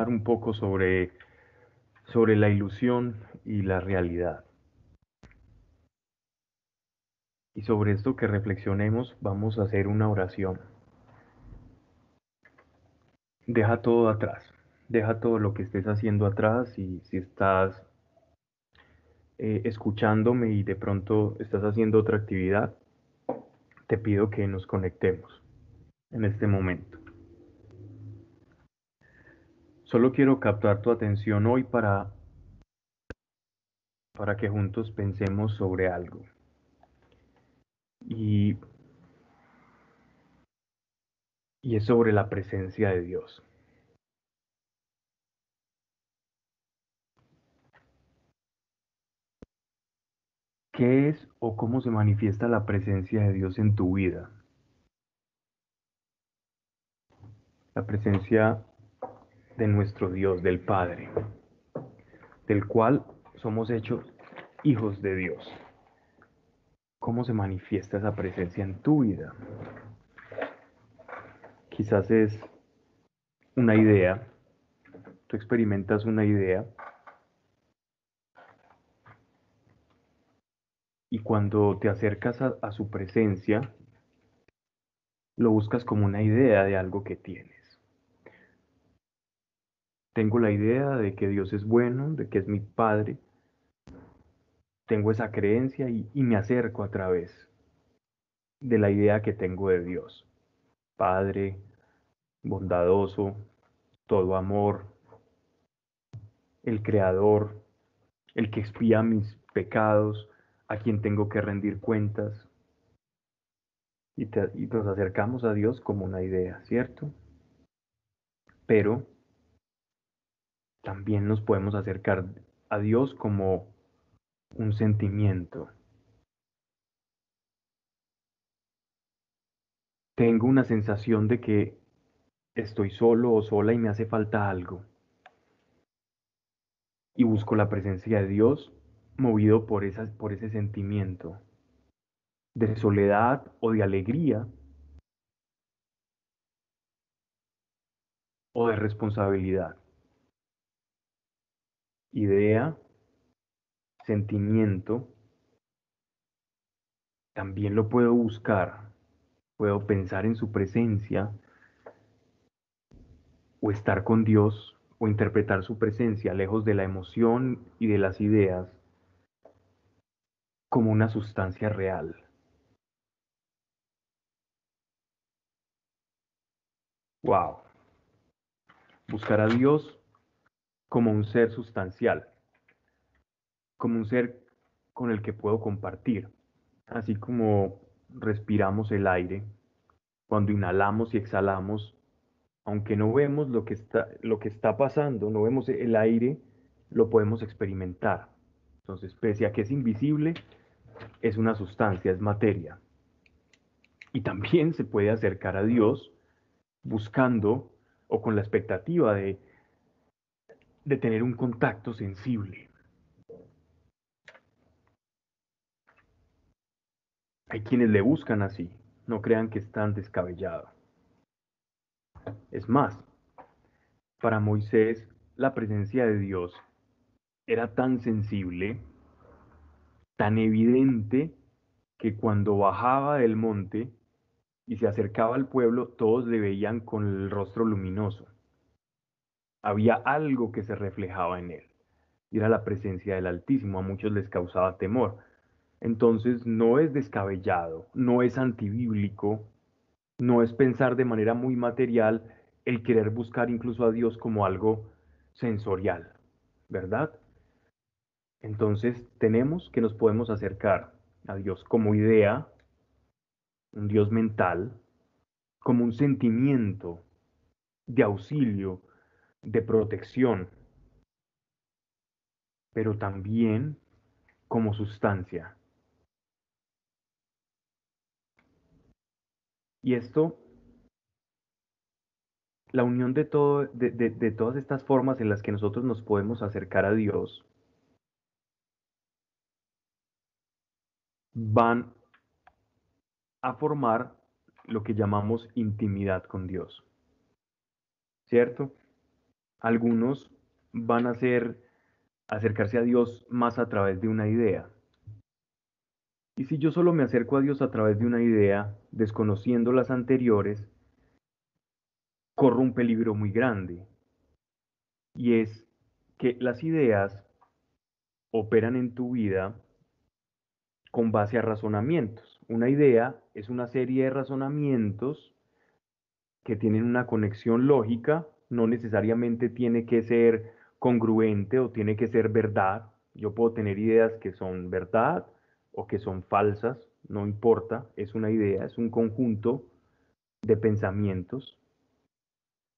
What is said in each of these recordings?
un poco sobre, sobre la ilusión y la realidad. Y sobre esto que reflexionemos, vamos a hacer una oración. Deja todo atrás, deja todo lo que estés haciendo atrás y si estás eh, escuchándome y de pronto estás haciendo otra actividad, te pido que nos conectemos en este momento. Solo quiero captar tu atención hoy para, para que juntos pensemos sobre algo. Y, y es sobre la presencia de Dios. ¿Qué es o cómo se manifiesta la presencia de Dios en tu vida? La presencia de nuestro Dios, del Padre, del cual somos hechos hijos de Dios. ¿Cómo se manifiesta esa presencia en tu vida? Quizás es una idea, tú experimentas una idea y cuando te acercas a, a su presencia, lo buscas como una idea de algo que tienes. Tengo la idea de que Dios es bueno, de que es mi Padre. Tengo esa creencia y, me acerco a través de la idea que tengo de Dios. Padre, bondadoso, todo amor, el creador, el que expía mis pecados, a quien tengo que rendir cuentas. Y, y, nos acercamos a Dios como una idea, ¿cierto? Pero también nos podemos acercar a Dios como un sentimiento. Tengo una sensación de que estoy solo o sola y me hace falta algo. Y busco la presencia de Dios movido por, por ese sentimiento de soledad o de alegría o de responsabilidad idea, sentimiento, también lo puedo buscar, puedo pensar en su presencia o estar con Dios o interpretar su presencia lejos de la emoción y de las ideas como una sustancia real. Wow. Buscar a Dios como un ser sustancial, como un ser con el que puedo compartir, así como respiramos el aire, cuando inhalamos y exhalamos, aunque no vemos lo que está, lo que está pasando, no vemos el aire, lo podemos experimentar. Entonces, pese a que es invisible, es una sustancia, es materia. Y también se puede acercar a Dios buscando o con la expectativa de de tener un contacto sensible. Hay quienes le buscan así, no crean que están descabellados. Es más, para Moisés la presencia de Dios era tan sensible, tan evidente, que cuando bajaba del monte y se acercaba al pueblo, todos le veían con el rostro luminoso. Había algo que se reflejaba en él. Y era la presencia del Altísimo. A muchos les causaba temor. Entonces no es descabellado, no es antibíblico, no es pensar de manera muy material el querer buscar incluso a Dios como algo sensorial, ¿verdad? Entonces tenemos que nos podemos acercar a Dios como idea, un Dios mental, como un sentimiento de auxilio, de protección, pero también como sustancia. Y esto, la unión de, todo, de, todas estas formas en las que nosotros nos podemos acercar a Dios, van a formar lo que llamamos intimidad con Dios. ¿Cierto? Algunos van a ser acercarse a Dios más a través de una idea. Y si yo solo me acerco a Dios a través de una idea, desconociendo las anteriores, corro un peligro muy grande. Y es que las ideas operan en tu vida con base a razonamientos. Una idea es una serie de razonamientos que tienen una conexión lógica, no necesariamente tiene que ser congruente o tiene que ser verdad. Yo puedo tener ideas que son verdad o que son falsas, no importa, es una idea, es un conjunto de pensamientos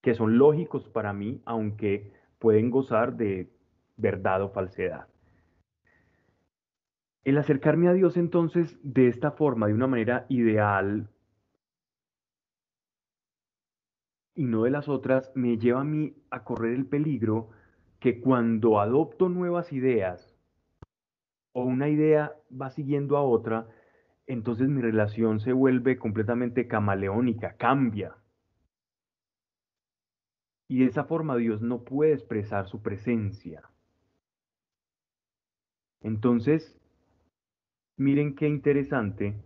que son lógicos para mí, aunque pueden gozar de verdad o falsedad. El acercarme a Dios entonces de esta forma, de una manera ideal y no de las otras, me lleva a mí a correr el peligro que cuando adopto nuevas ideas o una idea va siguiendo a otra, entonces mi relación se vuelve completamente camaleónica, cambia. Y de esa forma Dios no puede expresar su presencia. Entonces, miren qué interesante,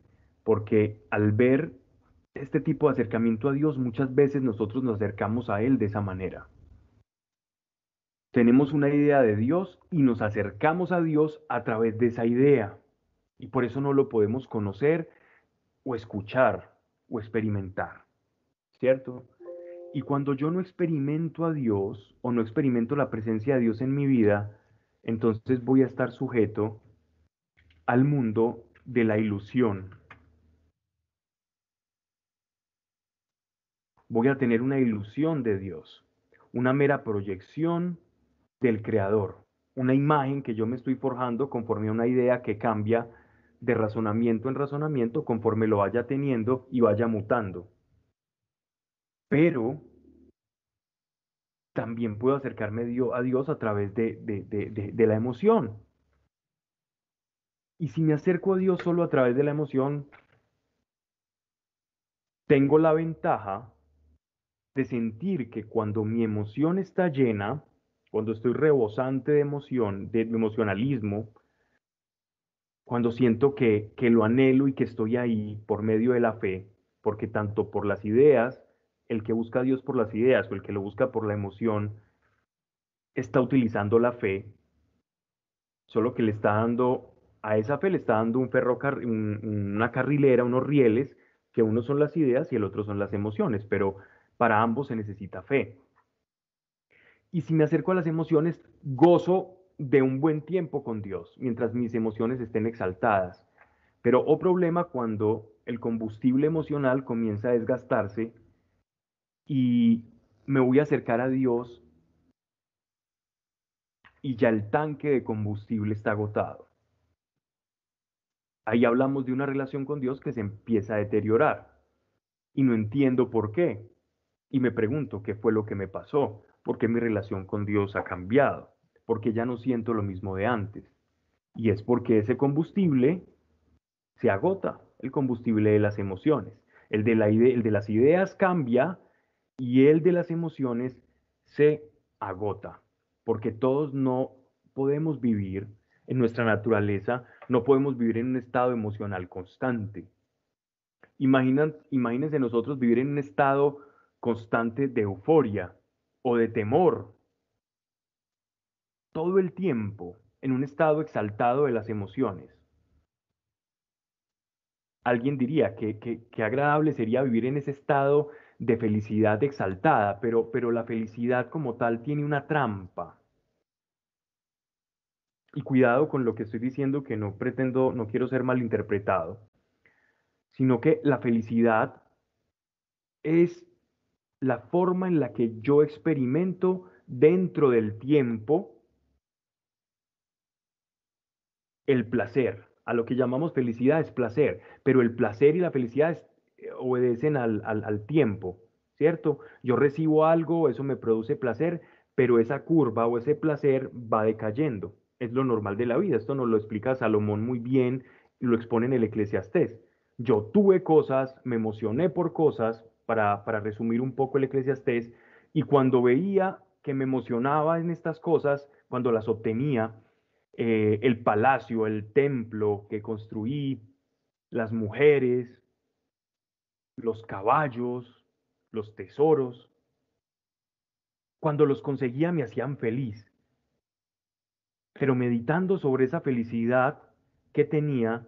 porque al ver este tipo de acercamiento a Dios, muchas veces nosotros nos acercamos a Él de esa manera. Tenemos una idea de Dios y nos acercamos a Dios a través de esa idea. Y por eso no lo podemos conocer o escuchar o experimentar. ¿Cierto? Y cuando yo no experimento a Dios o no experimento la presencia de Dios en mi vida, entonces voy a estar sujeto al mundo de la ilusión. Voy a tener una ilusión de Dios, una mera proyección del Creador, una imagen que yo me estoy forjando conforme a una idea que cambia de razonamiento en razonamiento conforme lo vaya teniendo y vaya mutando. Pero también puedo acercarme a Dios a través de, la emoción. Y si me acerco a Dios solo a través de la emoción, tengo la ventaja de sentir que cuando mi emoción está llena, cuando estoy rebosante de emoción, de emocionalismo, cuando siento que, que lo anhelo y que estoy ahí por medio de la fe, porque tanto por las ideas, el que busca a Dios por las ideas o el que lo busca por la emoción, está utilizando la fe, solo que le está dando, a esa fe le está dando un una carrilera, unos rieles, que uno son las ideas y el otro son las emociones, pero para ambos se necesita fe. Y si me acerco a las emociones, gozo de un buen tiempo con Dios, mientras mis emociones estén exaltadas. Pero o oh problema cuando el combustible emocional comienza a desgastarse y me voy a acercar a Dios y ya el tanque de combustible está agotado. Ahí hablamos de una relación con Dios que se empieza a deteriorar y no entiendo por qué. Y me pregunto qué fue lo que me pasó porque mi relación con Dios ha cambiado, porque ya no siento lo mismo de antes. Y es porque ese combustible se agota, el combustible de las emociones. El de, las ideas cambia y el de las emociones se agota, porque todos no podemos vivir en nuestra naturaleza, no podemos vivir en un estado emocional constante. imagínense nosotros vivir en un estado constante de euforia, o de temor, todo el tiempo en un estado exaltado de las emociones. Alguien diría que, que, agradable sería vivir en ese estado de felicidad exaltada, pero, pero la felicidad como tal tiene una trampa. Y cuidado con lo que estoy diciendo, que no pretendo, no quiero ser malinterpretado, sino que la felicidad es la forma en la que yo experimento dentro del tiempo el placer. A lo que llamamos felicidad es placer, pero el placer y la felicidad eh, obedecen al, al tiempo, ¿cierto? Yo recibo algo, eso me produce placer, pero esa curva o ese placer va decayendo. Es lo normal de la vida. Esto nos lo explica Salomón muy bien lo expone en el Eclesiastés. Yo tuve cosas, me emocioné por cosas, para, resumir un poco el eclesiastés, y cuando veía que me emocionaba en estas cosas cuando las obtenía, eh, el palacio, el templo que construí, las mujeres, los caballos, los tesoros. Cuando los conseguía me hacían feliz. Pero meditando sobre esa felicidad que tenía,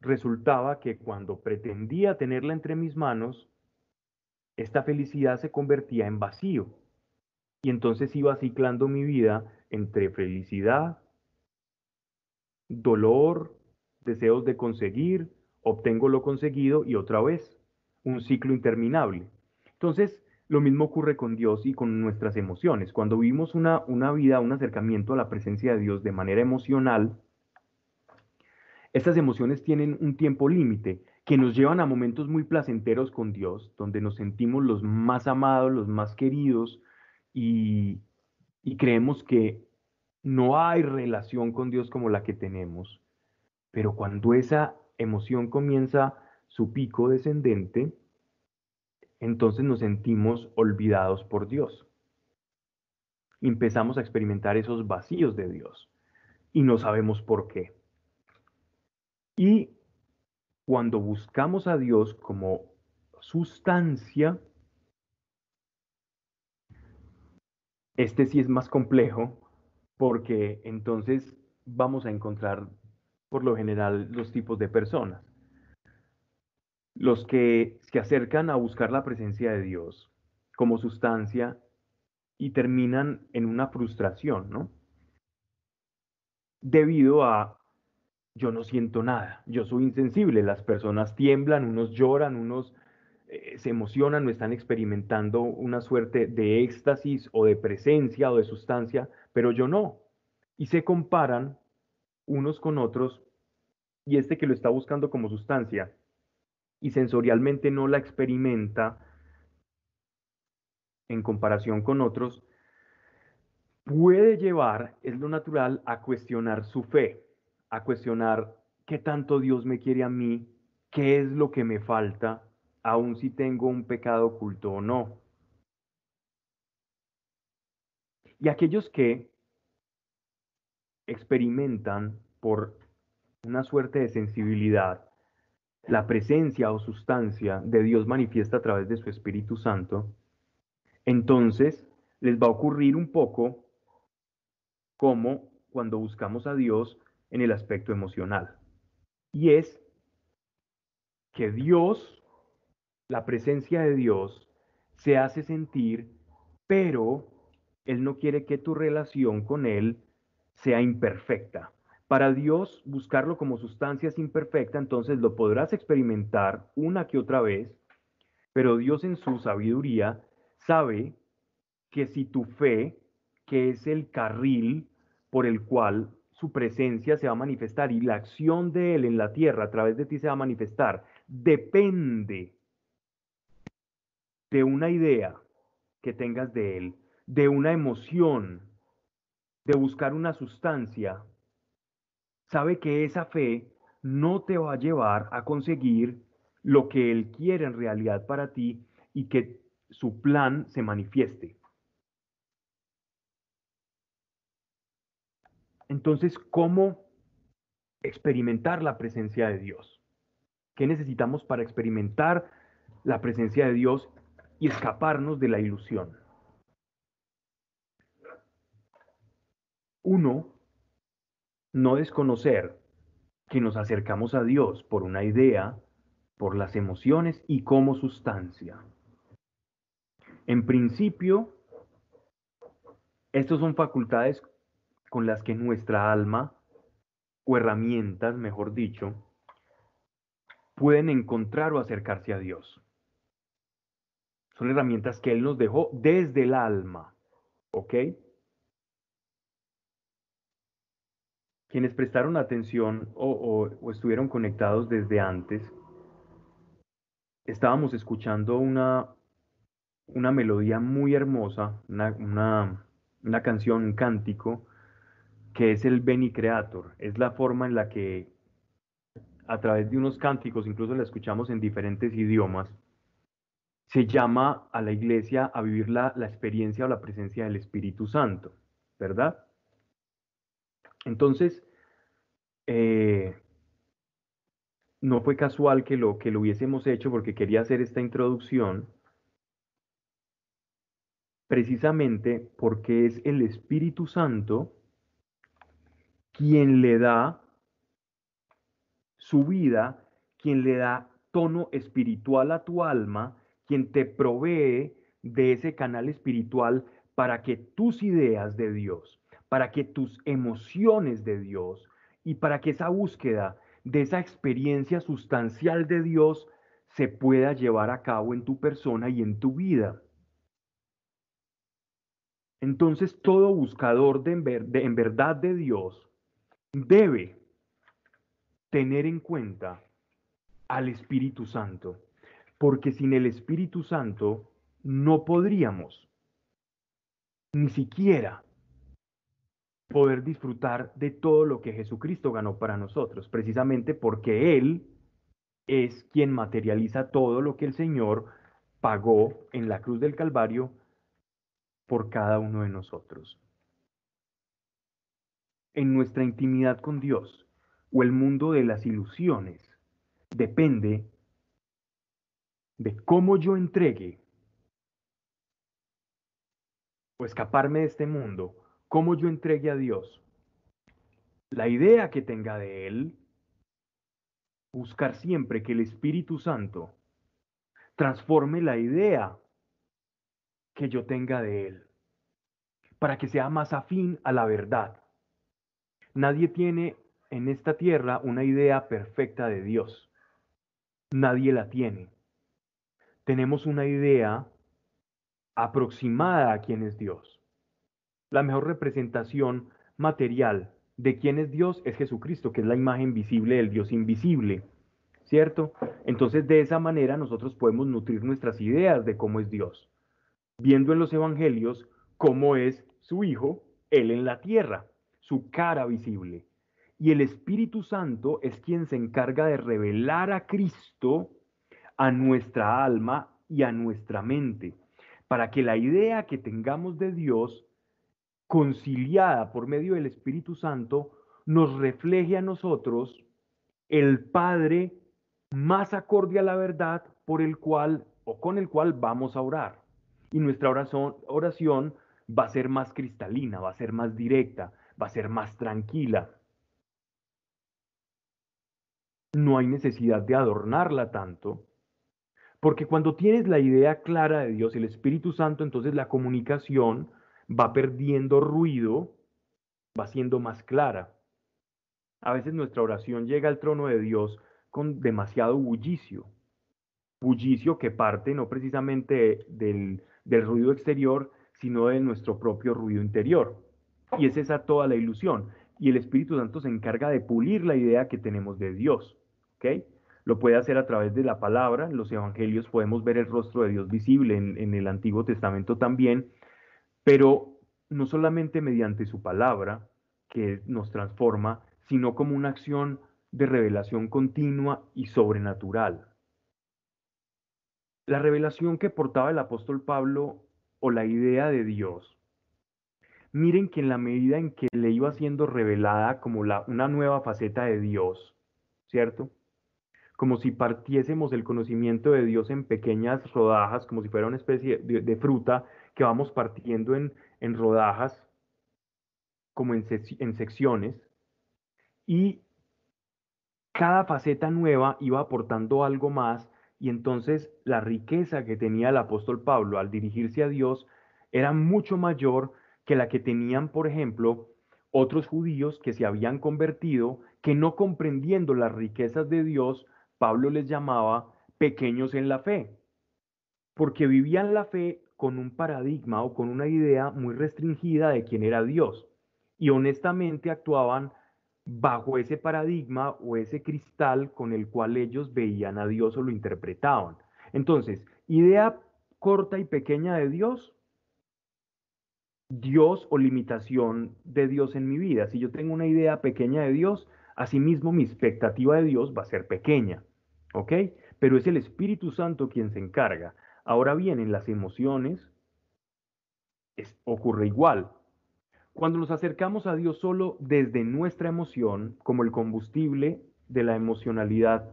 resultaba que cuando pretendía tenerla entre mis manos, esta felicidad se convertía en vacío. Y entonces iba ciclando mi vida entre felicidad, dolor, deseos de conseguir, obtengo lo conseguido y otra vez, un ciclo interminable. Entonces, lo mismo ocurre con Dios y con nuestras emociones. Cuando vivimos una, una vida, un acercamiento a la presencia de Dios de manera emocional, estas emociones tienen un tiempo límite que nos llevan a momentos muy placenteros con Dios, donde nos sentimos los más amados, los más queridos y, y creemos que no hay relación con Dios como la que tenemos. Pero cuando esa emoción comienza su pico descendente, entonces nos sentimos olvidados por Dios. Empezamos a experimentar esos vacíos de Dios y no sabemos por qué. Y cuando buscamos a Dios como sustancia, este sí es más complejo porque entonces vamos a encontrar por lo general los tipos de personas los que se acercan a buscar la presencia de Dios como sustancia y terminan en una frustración, ¿no? Debido a yo no siento nada, yo soy insensible, las personas tiemblan, unos lloran, unos eh, se emocionan, no están experimentando una suerte de éxtasis o de presencia o de sustancia, pero yo no. Y se comparan unos con otros y este que lo está buscando como sustancia y sensorialmente no la experimenta en comparación con otros, puede llevar, es lo natural, a cuestionar su fe, a cuestionar qué tanto Dios me quiere a mí, qué es lo que me falta, aun si tengo un pecado oculto o no. Y aquellos que experimentan por una suerte de sensibilidad la presencia o sustancia de Dios manifiesta a través de su Espíritu Santo, entonces les va a ocurrir un poco como cuando buscamos a Dios en el aspecto emocional. Y es que Dios, la presencia de Dios, se hace sentir, pero Él no quiere que tu relación con Él sea imperfecta. Para Dios, buscarlo como sustancia es imperfecta, entonces lo podrás experimentar una que otra vez, pero Dios en su sabiduría sabe que si tu fe, que es el carril por el cual su presencia se va a manifestar y la acción de Él en la tierra a través de ti se va a manifestar, depende de una idea que tengas de Él, de una emoción, de buscar una sustancia, sabe que esa fe no te va a llevar a conseguir lo que Él quiere en realidad para ti y que su plan se manifieste. Entonces, ¿cómo experimentar la presencia de Dios? ¿Qué necesitamos para experimentar la presencia de Dios y escaparnos de la ilusión? Uno, no desconocer que nos acercamos a Dios por una idea, por las emociones y como sustancia. En principio, estas son facultades con las que nuestra alma, o herramientas, mejor dicho, pueden encontrar o acercarse a Dios. Son herramientas que Él nos dejó desde el alma, ¿ok? quienes prestaron atención o, estuvieron conectados desde antes, estábamos escuchando una, una melodía muy hermosa, una, una, canción, un cántico, que es el Beni Creator. Es la forma en la que a través de unos cánticos, incluso la escuchamos en diferentes idiomas, se llama a la iglesia a vivir la, experiencia o la presencia del Espíritu Santo, ¿verdad? Entonces, eh, no fue casual que lo, que lo hubiésemos hecho porque quería hacer esta introducción, precisamente porque es el Espíritu Santo quien le da su vida, quien le da tono espiritual a tu alma, quien te provee de ese canal espiritual para que tus ideas de Dios, para que tus emociones de Dios y para que esa búsqueda de esa experiencia sustancial de Dios se pueda llevar a cabo en tu persona y en tu vida. Entonces todo buscador de en, verdad de Dios debe tener en cuenta al Espíritu Santo, porque sin el Espíritu Santo no podríamos ni siquiera poder disfrutar de todo lo que Jesucristo ganó para nosotros, precisamente porque Él es quien materializa todo lo que el Señor pagó en la cruz del Calvario por cada uno de nosotros. En nuestra intimidad con Dios o el mundo de las ilusiones depende de cómo yo entregue o escaparme de este mundo cómo yo entregue a Dios la idea que tenga de Él, buscar siempre que el Espíritu Santo transforme la idea que yo tenga de Él, para que sea más afín a la verdad. Nadie tiene en esta tierra una idea perfecta de Dios. Nadie la tiene. Tenemos una idea aproximada a quién es Dios la mejor representación material de quién es Dios es Jesucristo, que es la imagen visible del Dios invisible, ¿cierto? Entonces de esa manera nosotros podemos nutrir nuestras ideas de cómo es Dios, viendo en los evangelios cómo es su Hijo, Él en la tierra, su cara visible. Y el Espíritu Santo es quien se encarga de revelar a Cristo a nuestra alma y a nuestra mente, para que la idea que tengamos de Dios conciliada por medio del Espíritu Santo, nos refleje a nosotros el Padre más acorde a la verdad por el cual o con el cual vamos a orar. Y nuestra oración, oración va a ser más cristalina, va a ser más directa, va a ser más tranquila. No hay necesidad de adornarla tanto, porque cuando tienes la idea clara de Dios, el Espíritu Santo, entonces la comunicación va perdiendo ruido, va siendo más clara. A veces nuestra oración llega al trono de Dios con demasiado bullicio, bullicio que parte no precisamente del, del ruido exterior, sino de nuestro propio ruido interior. Y es esa toda la ilusión. Y el Espíritu Santo se encarga de pulir la idea que tenemos de Dios. ¿ok? Lo puede hacer a través de la palabra. En los evangelios podemos ver el rostro de Dios visible, en, en el Antiguo Testamento también pero no solamente mediante su palabra, que nos transforma, sino como una acción de revelación continua y sobrenatural. La revelación que portaba el apóstol Pablo o la idea de Dios, miren que en la medida en que le iba siendo revelada como la, una nueva faceta de Dios, ¿cierto? Como si partiésemos el conocimiento de Dios en pequeñas rodajas, como si fuera una especie de fruta que vamos partiendo en, en rodajas, como en, en secciones, y cada faceta nueva iba aportando algo más y entonces la riqueza que tenía el apóstol Pablo al dirigirse a Dios era mucho mayor que la que tenían, por ejemplo, otros judíos que se habían convertido, que no comprendiendo las riquezas de Dios, Pablo les llamaba pequeños en la fe, porque vivían la fe con un paradigma o con una idea muy restringida de quién era Dios. Y honestamente actuaban bajo ese paradigma o ese cristal con el cual ellos veían a Dios o lo interpretaban. Entonces, idea corta y pequeña de Dios, Dios o limitación de Dios en mi vida. Si yo tengo una idea pequeña de Dios, asimismo mi expectativa de Dios va a ser pequeña. ¿Ok? Pero es el Espíritu Santo quien se encarga Ahora bien, en las emociones ocurre igual. Cuando nos acercamos a Dios solo desde nuestra emoción, como el combustible de la emocionalidad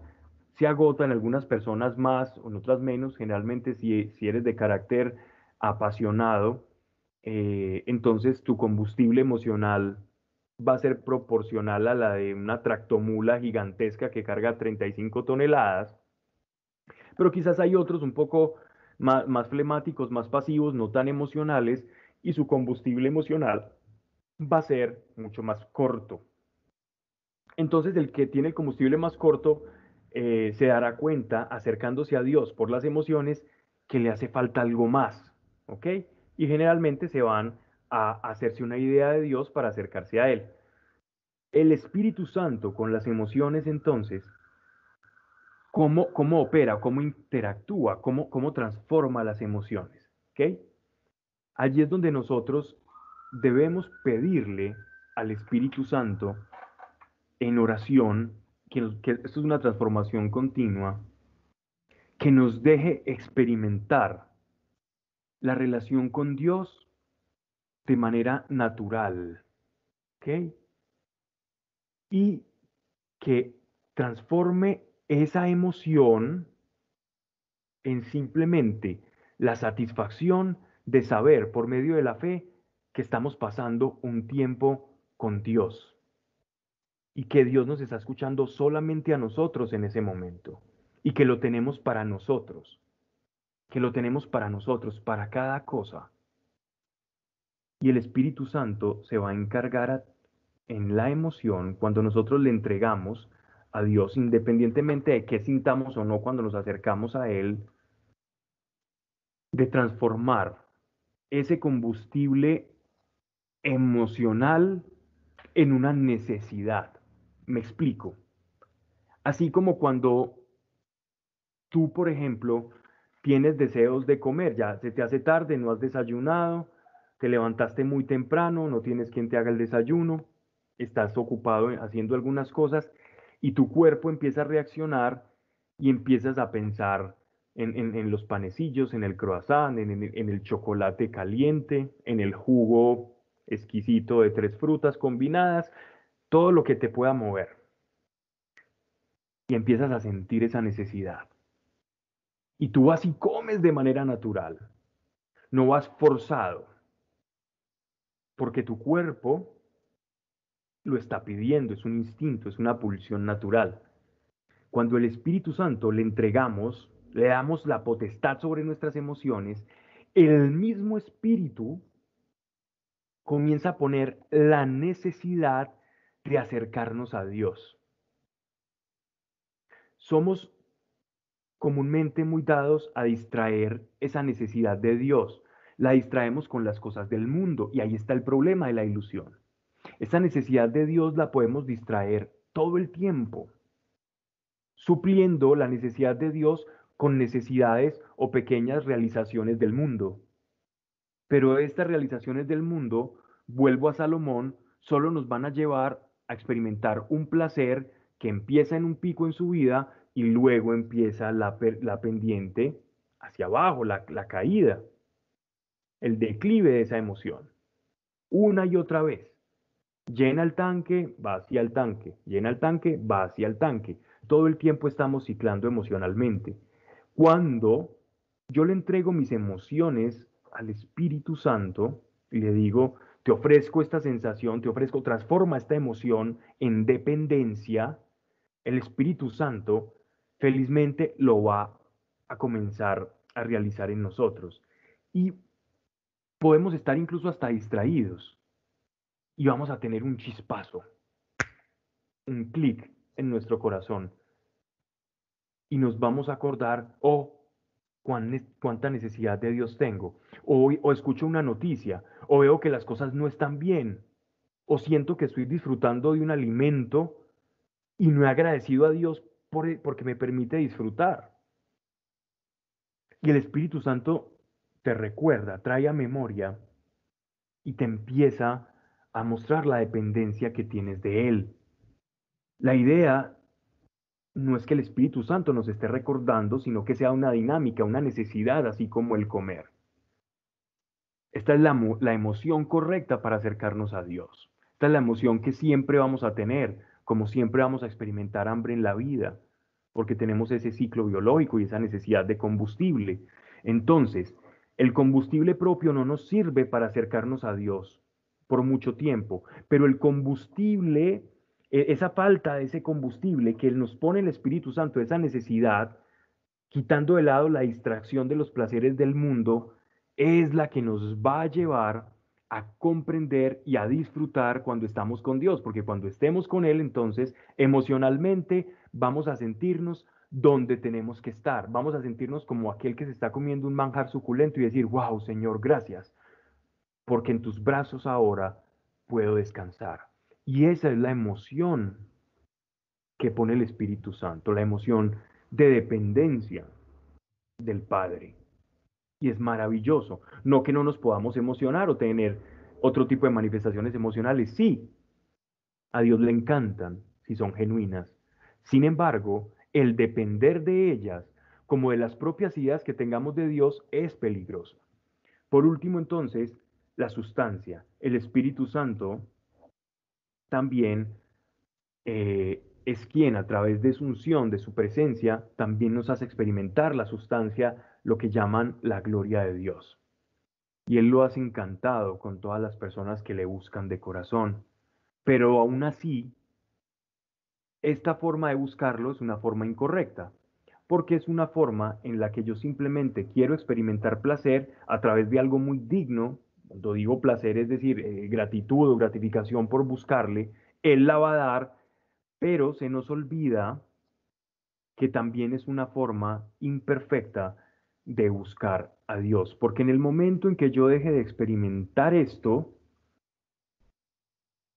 se agota en algunas personas más o en otras menos, generalmente si eres de carácter apasionado, eh, entonces tu combustible emocional va a ser proporcional a la de una tractomula gigantesca que carga 35 toneladas, pero quizás hay otros un poco más, más flemáticos, más pasivos, no tan emocionales, y su combustible emocional va a ser mucho más corto. Entonces el que tiene el combustible más corto eh, se dará cuenta, acercándose a Dios por las emociones, que le hace falta algo más, ¿ok? Y generalmente se van a hacerse una idea de Dios para acercarse a Él. El Espíritu Santo con las emociones entonces, ¿cómo, cómo opera, cómo interactúa, cómo, cómo transforma las emociones? ¿ok? Allí es donde nosotros debemos pedirle al Espíritu Santo en oración que, esto es una transformación continua, que nos deje experimentar la relación con Dios de manera natural, ¿ok? Y que transforme esa emoción en simplemente la satisfacción de saber por medio de la fe que estamos pasando un tiempo con Dios y que Dios nos está escuchando solamente a nosotros en ese momento y que lo tenemos para nosotros, que lo tenemos para nosotros, para cada cosa. Y el Espíritu Santo se va a encargar en la emoción cuando nosotros le entregamos a Dios, independientemente de qué sintamos o no cuando nos acercamos a Él, de transformar ese combustible emocional en una necesidad. Me explico. Así como cuando tú, por ejemplo, tienes deseos de comer, ya se te hace tarde, no has desayunado, te levantaste muy temprano, no tienes quien te haga el desayuno, estás ocupado haciendo algunas cosas y tu cuerpo empieza a reaccionar y empiezas a pensar en, los panecillos, en el croissant, en, el chocolate caliente, en el jugo exquisito de tres frutas combinadas, todo lo que te pueda mover. Y empiezas a sentir esa necesidad. Y tú vas y comes de manera natural. No vas forzado. Porque tu cuerpo lo está pidiendo, es un instinto, es una pulsión natural. Cuando el Espíritu Santo le entregamos, le damos la potestad sobre nuestras emociones, el mismo Espíritu comienza a poner la necesidad de acercarnos a Dios. Somos comúnmente muy dados a distraer esa necesidad de Dios. La distraemos con las cosas del mundo y ahí está el problema de la ilusión. Esa necesidad de Dios la podemos distraer todo el tiempo, supliendo la necesidad de Dios con necesidades o pequeñas realizaciones del mundo. Pero estas realizaciones del mundo, vuelvo a Salomón, solo nos van a llevar a experimentar un placer que empieza en un pico en su vida y luego empieza la, pendiente hacia abajo, la, la caída, el declive de esa emoción. Una y otra vez. Llena el tanque, va hacia el tanque. Llena el tanque, va hacia el tanque. Todo el tiempo estamos ciclando emocionalmente. Cuando yo le entrego mis emociones al Espíritu Santo y le digo, te ofrezco esta sensación, te ofrezco, transforma esta emoción en dependencia, el Espíritu Santo felizmente lo va a comenzar a realizar en nosotros. Y podemos estar incluso hasta distraídos y vamos a tener un chispazo, un clic en nuestro corazón. Y nos vamos a acordar, oh, cuánta necesidad de Dios tengo. O, o escucho una noticia, o veo que las cosas no están bien, o siento que estoy disfrutando de un alimento y no he agradecido a Dios por, porque me permite disfrutar. Y el Espíritu Santo te recuerda, trae a memoria y te empieza a mostrar la dependencia que tienes de Él. La idea no es que el Espíritu Santo nos esté recordando, sino que sea una dinámica, una necesidad, así como el comer. Esta es la, la, emoción correcta para acercarnos a Dios. Esta es la emoción que siempre vamos a tener, como siempre vamos a experimentar hambre en la vida, porque tenemos ese ciclo biológico y esa necesidad de combustible. Entonces, el combustible propio no nos sirve para acercarnos a Dios por mucho tiempo, pero el combustible e, esa falta de ese combustible que nos pone el Espíritu Santo, esa necesidad, quitando de lado la distracción de los placeres del mundo, es la que nos va a llevar a comprender y a disfrutar cuando estamos con Dios, porque cuando estemos con Él, entonces emocionalmente vamos a sentirnos donde tenemos que estar, vamos a sentirnos como aquel que se está comiendo un manjar suculento y decir, wow, Señor, gracias, porque en tus brazos ahora puedo descansar. Y esa es la emoción que pone el Espíritu Santo, la emoción de dependencia del Padre. Y es maravilloso. No que no nos podamos emocionar o tener otro tipo de manifestaciones emocionales. Sí, a Dios le encantan si son genuinas. Sin embargo, el depender de ellas, como de las propias ideas que tengamos de Dios, es peligroso. Por último, entonces, la sustancia. El Espíritu Santo también eh, es quien a través de su unción, de su presencia, también nos hace experimentar la sustancia, lo que llaman la gloria de Dios. Y Él lo hace encantado con todas las personas que le buscan de corazón. Pero aún así, esta forma de buscarlo es una forma incorrecta, porque es una forma en la que yo simplemente quiero experimentar placer a través de algo muy digno cuando digo placer, es decir, eh, gratitud o gratificación por buscarle, Él la va a dar, pero se nos olvida que también es una forma imperfecta de buscar a Dios, porque en el momento en que yo deje de experimentar esto,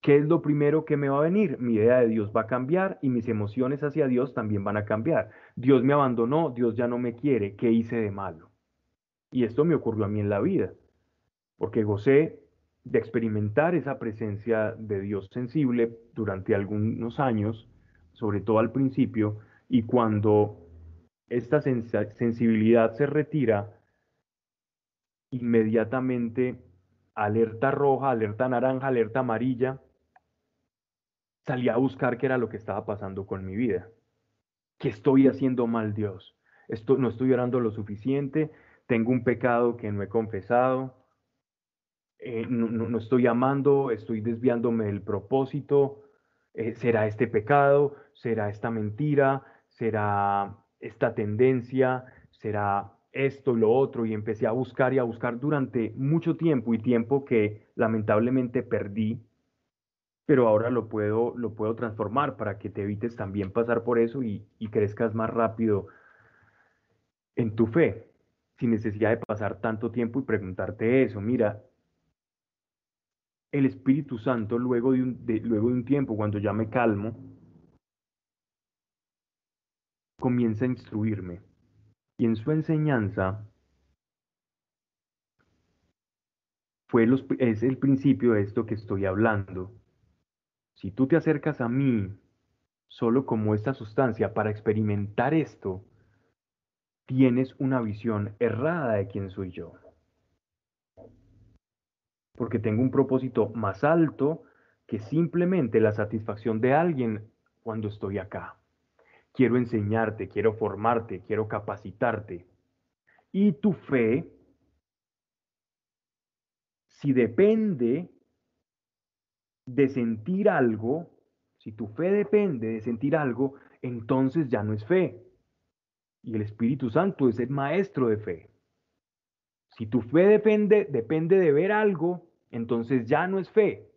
¿qué es lo primero que me va a venir? Mi idea de Dios va a cambiar y mis emociones hacia Dios también van a cambiar. Dios me abandonó, Dios ya no me quiere, ¿qué hice de malo? Y esto me ocurrió a mí en la vida porque gocé de experimentar esa presencia de Dios sensible durante algunos años, sobre todo al principio, y cuando esta sensibilidad se retira, inmediatamente alerta roja, alerta naranja, alerta amarilla, salí a buscar qué era lo que estaba pasando con mi vida. ¿Qué estoy haciendo mal, Dios? Esto, no estoy orando lo suficiente, tengo un pecado que no he confesado, eh, no, estoy amando, estoy desviándome del propósito, eh, será este pecado, será esta mentira, será esta tendencia, será esto y lo otro, y empecé a buscar y a buscar durante mucho tiempo y tiempo que lamentablemente perdí, pero ahora lo puedo, lo puedo transformar para que te evites también pasar por eso y, y crezcas más rápido en tu fe, sin necesidad de pasar tanto tiempo y preguntarte eso. Mira, el Espíritu Santo luego de luego de un tiempo, cuando ya me calmo, comienza a instruirme. Y en su enseñanza fue es el principio de esto que estoy hablando. Si tú te acercas a mí solo como esta sustancia para experimentar esto, tienes una visión errada de quién soy yo porque tengo un propósito más alto que simplemente la satisfacción de alguien cuando estoy acá. Quiero enseñarte, quiero formarte, quiero capacitarte. Y tu fe, si depende de sentir algo, si tu fe depende de sentir algo, entonces ya no es fe. Y el Espíritu Santo es el maestro de fe. Si tu fe depende, depende de ver algo, entonces ya no es fe.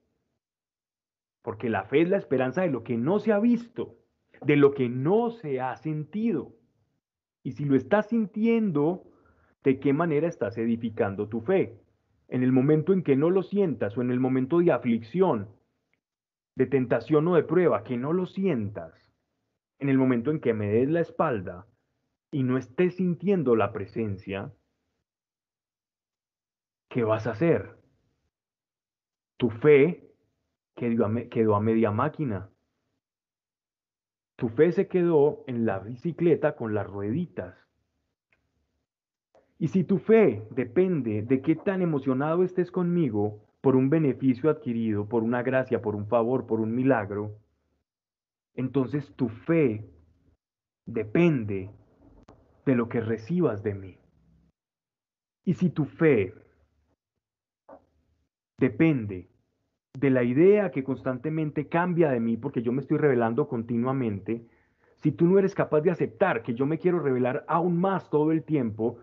Porque la fe es la esperanza de lo que no se ha visto, de lo que no se ha sentido. Y si lo estás sintiendo, ¿de qué manera estás edificando tu fe? En el momento en que no lo sientas o en el momento de aflicción, de tentación o de prueba, que no lo sientas. En el momento en que me des la espalda y no estés sintiendo la presencia, ¿qué vas a hacer? Tu fe quedó a, a media máquina. Tu fe se quedó en la bicicleta con las rueditas. Y si tu fe depende de qué tan emocionado estés conmigo por un beneficio adquirido, por una gracia, por un favor, por un milagro, entonces tu fe depende de lo que recibas de mí. Y si tu fe depende de la idea que constantemente cambia de mí porque yo me estoy revelando continuamente, si tú no eres capaz de aceptar que yo me quiero revelar aún más todo el tiempo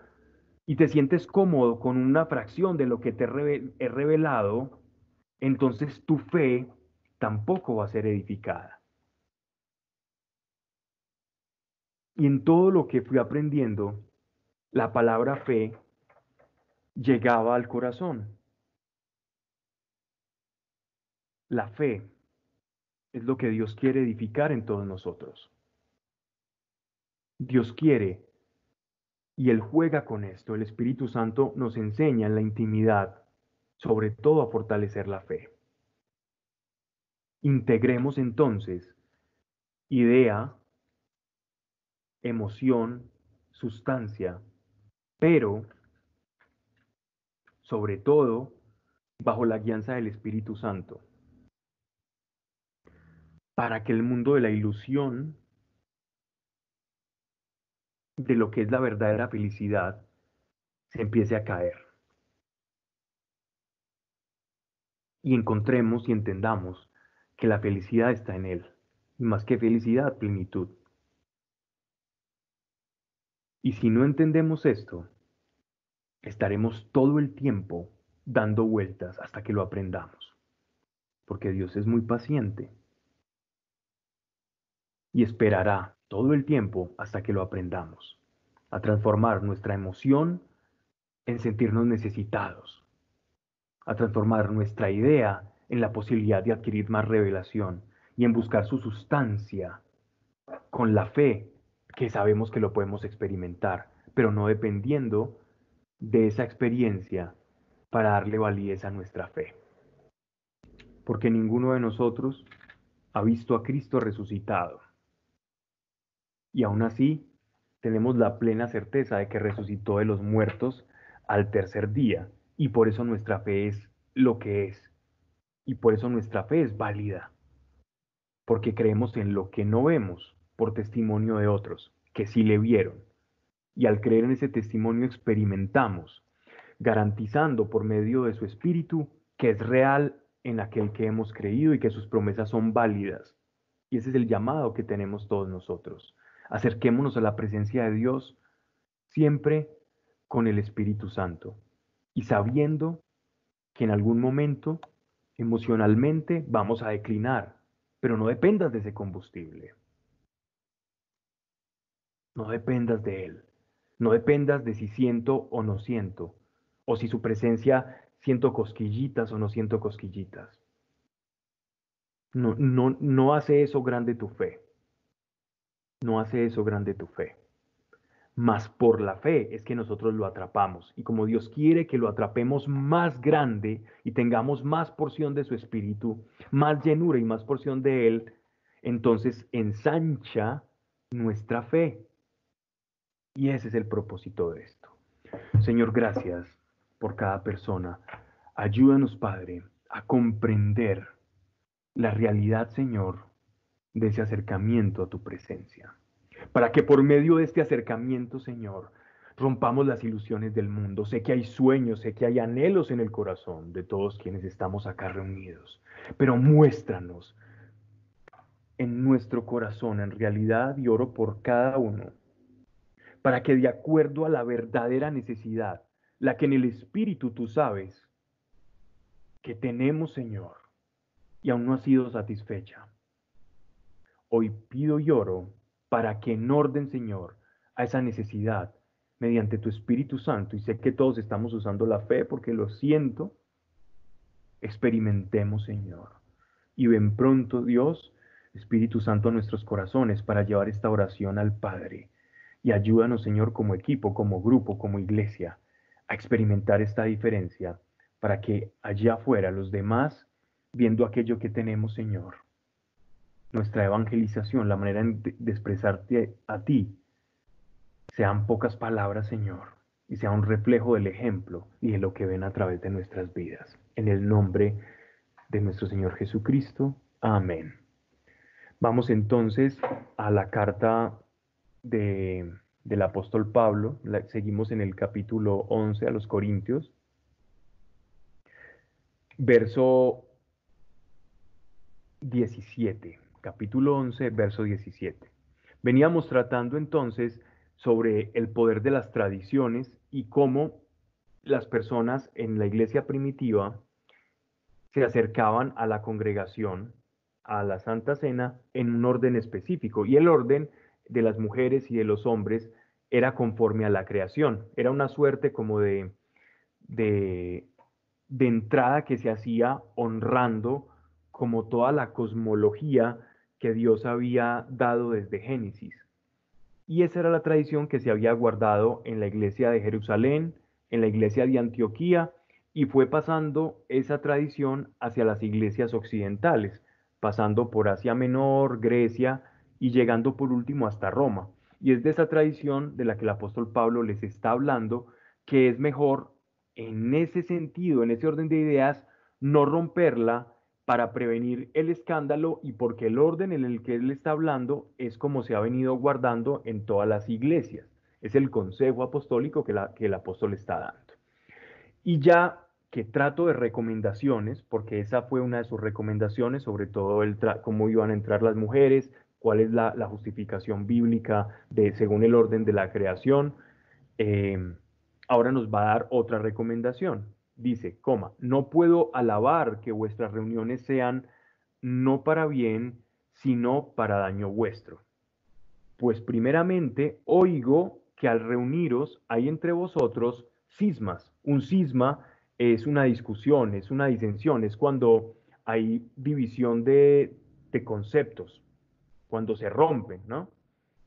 y te sientes cómodo con una fracción de lo que te he revelado, entonces tu fe tampoco va a ser edificada. Y en todo lo que fui aprendiendo, la palabra fe llegaba al corazón. La fe es lo que Dios quiere edificar en todos nosotros. Dios quiere, y Él juega con esto. El Espíritu Santo nos enseña en la intimidad, sobre todo a fortalecer la fe. Integremos entonces idea, emoción, sustancia, pero sobre todo bajo la guianza del Espíritu Santo para que el mundo de la ilusión, de lo que es la verdadera felicidad, se empiece a caer. Y encontremos y entendamos que la felicidad está en Él, y más que felicidad, plenitud. Y si no entendemos esto, estaremos todo el tiempo dando vueltas hasta que lo aprendamos, porque Dios es muy paciente y esperará todo el tiempo hasta que lo aprendamos, a transformar nuestra emoción en sentirnos necesitados, a transformar nuestra idea en la posibilidad de adquirir más revelación y en buscar su sustancia con la fe que sabemos que lo podemos experimentar, pero no dependiendo de esa experiencia para darle validez a nuestra fe. Porque ninguno de nosotros ha visto a Cristo resucitado y aún así tenemos la plena certeza de que resucitó de los muertos al tercer día y por eso nuestra fe es lo que es y por eso nuestra fe es válida porque creemos en lo que no vemos por testimonio de otros que sí le vieron y al creer en ese testimonio experimentamos garantizando por medio de su espíritu que es real en aquel que hemos creído y que sus promesas son válidas. Y ese es el llamado que tenemos todos nosotros. Acerquémonos a la presencia de Dios siempre con el Espíritu Santo y sabiendo que en algún momento emocionalmente vamos a declinar, pero no dependas de ese combustible. No dependas de él. No dependas de si siento o no siento, o si su presencia siento cosquillitas o no siento cosquillitas. No, no, no hace eso grande tu fe no hace eso grande tu fe. Mas por la fe es que nosotros lo atrapamos. Y como Dios quiere que lo atrapemos más grande y tengamos más porción de su espíritu, más llenura y más porción de Él, entonces ensancha nuestra fe. Y ese es el propósito de esto. Señor, gracias por cada persona. Ayúdanos, Padre, a comprender la realidad, Señor, de ese acercamiento a tu presencia. Para que por medio de este acercamiento, Señor, rompamos las ilusiones del mundo. Sé que hay sueños, sé que hay anhelos en el corazón de todos quienes estamos acá reunidos, pero muéstranos en nuestro corazón en realidad y oro por cada uno, para que de acuerdo a la verdadera necesidad, la que en el Espíritu tú sabes que tenemos, Señor, y aún no ha sido satisfecha, Hoy pido y oro para que en orden, Señor, a esa necesidad, mediante tu Espíritu Santo, y sé que todos estamos usando la fe porque lo siento, experimentemos, Señor. Y ven pronto, Dios, Espíritu Santo, a nuestros corazones para llevar esta oración al Padre. Y ayúdanos, Señor, como equipo, como grupo, como iglesia, a experimentar esta diferencia para que allá afuera los demás, viendo aquello que tenemos, Señor, nuestra evangelización, la manera de expresarte a ti, sean pocas palabras, Señor, y sea un reflejo del ejemplo y de lo que ven a través de nuestras vidas. En el nombre de nuestro Señor Jesucristo. Amén. Vamos entonces a la carta de, del apóstol Pablo. seguimos en el capítulo 11 a los Corintios. Verso 17. Capítulo 11, verso 17. Veníamos tratando entonces sobre el poder de las tradiciones y cómo las personas en la iglesia primitiva se acercaban a la congregación, a la Santa Cena, en un orden específico. Y el orden de las mujeres y de los hombres era conforme a la creación. Era una suerte como de, de, de entrada que se hacía honrando como toda la cosmología que Dios había dado desde Génesis. Y esa era la tradición que se había guardado en la iglesia de Jerusalén, en la iglesia de Antioquía, y fue pasando esa tradición hacia las iglesias occidentales, pasando por Asia Menor, Grecia y llegando por último hasta Roma. Y es de esa tradición de la que el apóstol Pablo les está hablando, que es mejor en ese sentido, en ese orden de ideas, no romperla para prevenir el escándalo y porque el orden en el que él está hablando es como se ha venido guardando en todas las iglesias. Es el consejo apostólico que, el apóstol está dando. Y ya que trato de recomendaciones, porque esa fue una de sus recomendaciones, sobre todo el cómo iban a entrar las mujeres, cuál es la, justificación bíblica de, según el orden de la creación. Eh, ahora nos va a dar otra recomendación, dice, coma, no puedo alabar que vuestras reuniones sean no para bien, sino para daño vuestro. Pues primeramente oigo que al reuniros hay entre vosotros cismas. Un cisma es una discusión, es una disensión, es cuando hay división de, de conceptos, cuando se rompen, ¿no?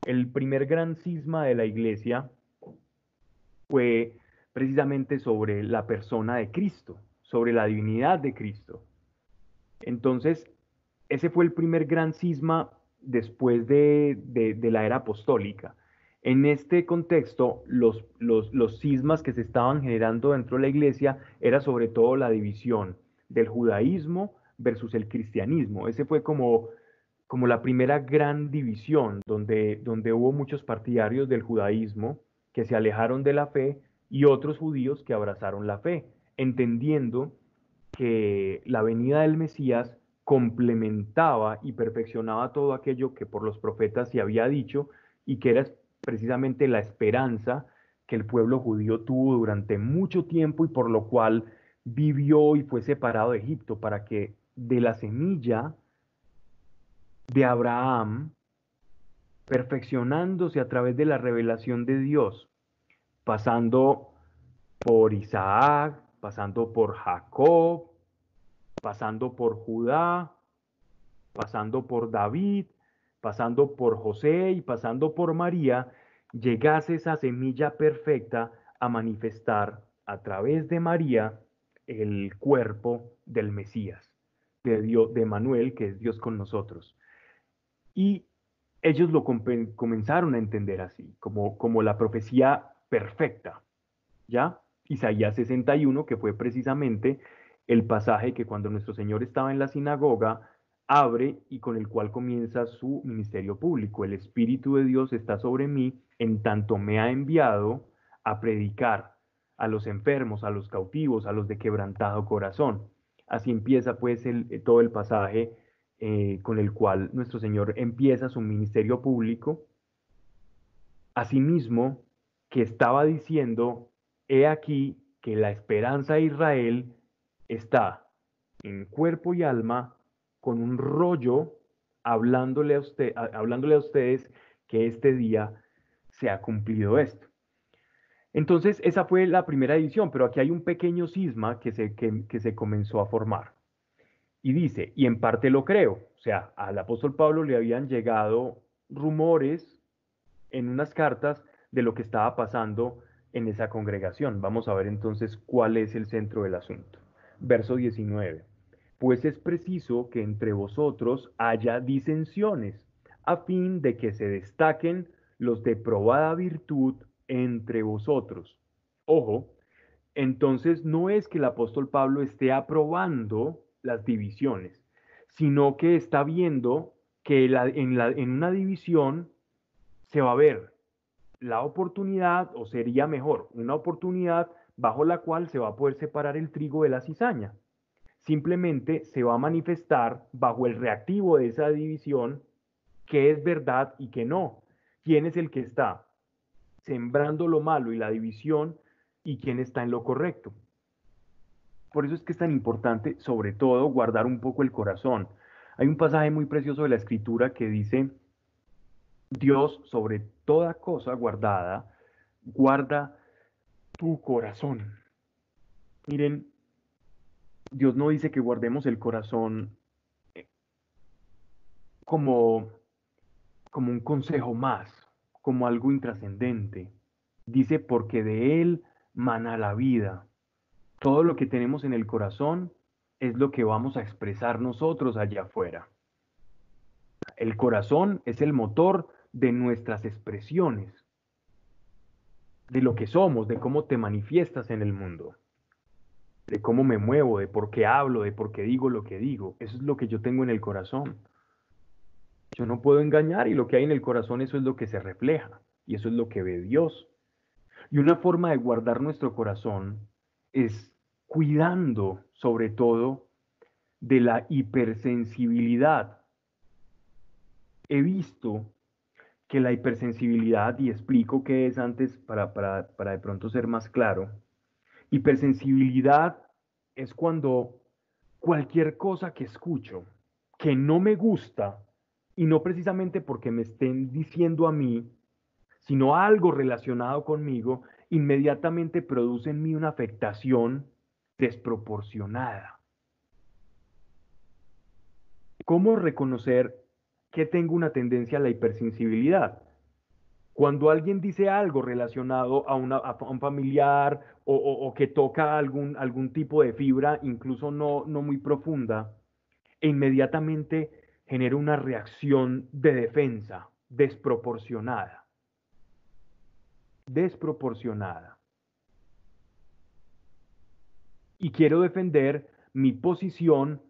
El primer gran cisma de la iglesia fue precisamente sobre la persona de Cristo, sobre la divinidad de Cristo. Entonces, ese fue el primer gran cisma después de, la era apostólica. En este contexto, los, los, los cismas que se estaban generando dentro de la iglesia era sobre todo la división del judaísmo versus el cristianismo. Ese fue como, como la primera gran división, donde, donde hubo muchos partidarios del judaísmo que se alejaron de la fe y otros judíos que abrazaron la fe, entendiendo que la venida del Mesías complementaba y perfeccionaba todo aquello que por los profetas se había dicho y que era precisamente la esperanza que el pueblo judío tuvo durante mucho tiempo y por lo cual vivió y fue separado de Egipto para que de la semilla de Abraham, perfeccionándose a través de la revelación de Dios, pasando por Isaac, pasando por Jacob, pasando por Judá, pasando por David, pasando por José y pasando por María, llegase esa semilla perfecta a manifestar a través de María el cuerpo del Mesías, de, Dios, de Manuel, que es Dios con nosotros. Y ellos lo comenzaron a entender así, como, como la profecía perfecta. ¿Ya? Isaías 61, que fue precisamente el pasaje que cuando nuestro Señor estaba en la sinagoga, abre y con el cual comienza su ministerio público. El Espíritu de Dios está sobre mí, en tanto me ha enviado a predicar a los enfermos, a los cautivos, a los de quebrantado corazón. Así empieza pues el, todo el pasaje eh, con el cual nuestro Señor empieza su ministerio público. Asimismo, que estaba diciendo, he aquí que la esperanza de Israel está en cuerpo y alma con un rollo hablándole a, usted, hablándole a ustedes que este día se ha cumplido esto. Entonces, esa fue la primera edición, pero aquí hay un pequeño cisma que se, que se comenzó a formar. Y dice, y en parte lo creo, o sea, al apóstol Pablo le habían llegado rumores en unas cartas de lo que estaba pasando en esa congregación. Vamos a ver entonces cuál es el centro del asunto. Verso 19. pues es preciso que entre vosotros haya disensiones, a fin de que se destaquen los de probada virtud entre vosotros. Ojo, entonces no es que el apóstol Pablo esté aprobando las divisiones, sino que está viendo que en, en una división se va a ver la oportunidad, o sería mejor, una oportunidad bajo la cual se va a poder separar el trigo de la cizaña. Simplemente se va a manifestar bajo el reactivo de esa división qué es verdad y qué no. ¿Quién es el que está sembrando lo malo y la división y quién está en lo correcto? Por eso es que es tan importante, sobre todo, guardar un poco el corazón. Hay un pasaje muy precioso de la escritura que dice, Dios sobre toda cosa guardada, guarda tu corazón. Miren, Dios no dice que guardemos el corazón eh, como, como un consejo más, como algo intrascendente. Dice, porque de Él mana la vida. Todo lo que tenemos en el corazón es lo que vamos a expresar nosotros allá afuera. El corazón es el motor de nuestras expresiones, de lo que somos, de cómo te manifiestas en el mundo, de cómo me muevo, de por qué hablo, de por qué digo lo que digo. Eso es lo que yo tengo en el corazón. Yo no puedo engañar y lo que hay en el corazón eso es lo que se refleja y eso es lo que ve Dios. Y una forma de guardar nuestro corazón es cuidando sobre todo de la hipersensibilidad. He visto que la hipersensibilidad, y explico qué es antes para, para, de pronto ser más claro, hipersensibilidad es cuando cualquier cosa que escucho que no me gusta, y no precisamente porque me estén diciendo a mí, sino algo relacionado conmigo, inmediatamente produce en mí una afectación desproporcionada. ¿Cómo reconocer que tengo una tendencia a la hipersensibilidad? Cuando alguien dice algo relacionado a, un familiar o, que toca algún, algún tipo de fibra, incluso no, no muy profunda, e inmediatamente genera una reacción de defensa desproporcionada. Desproporcionada y quiero defender mi posición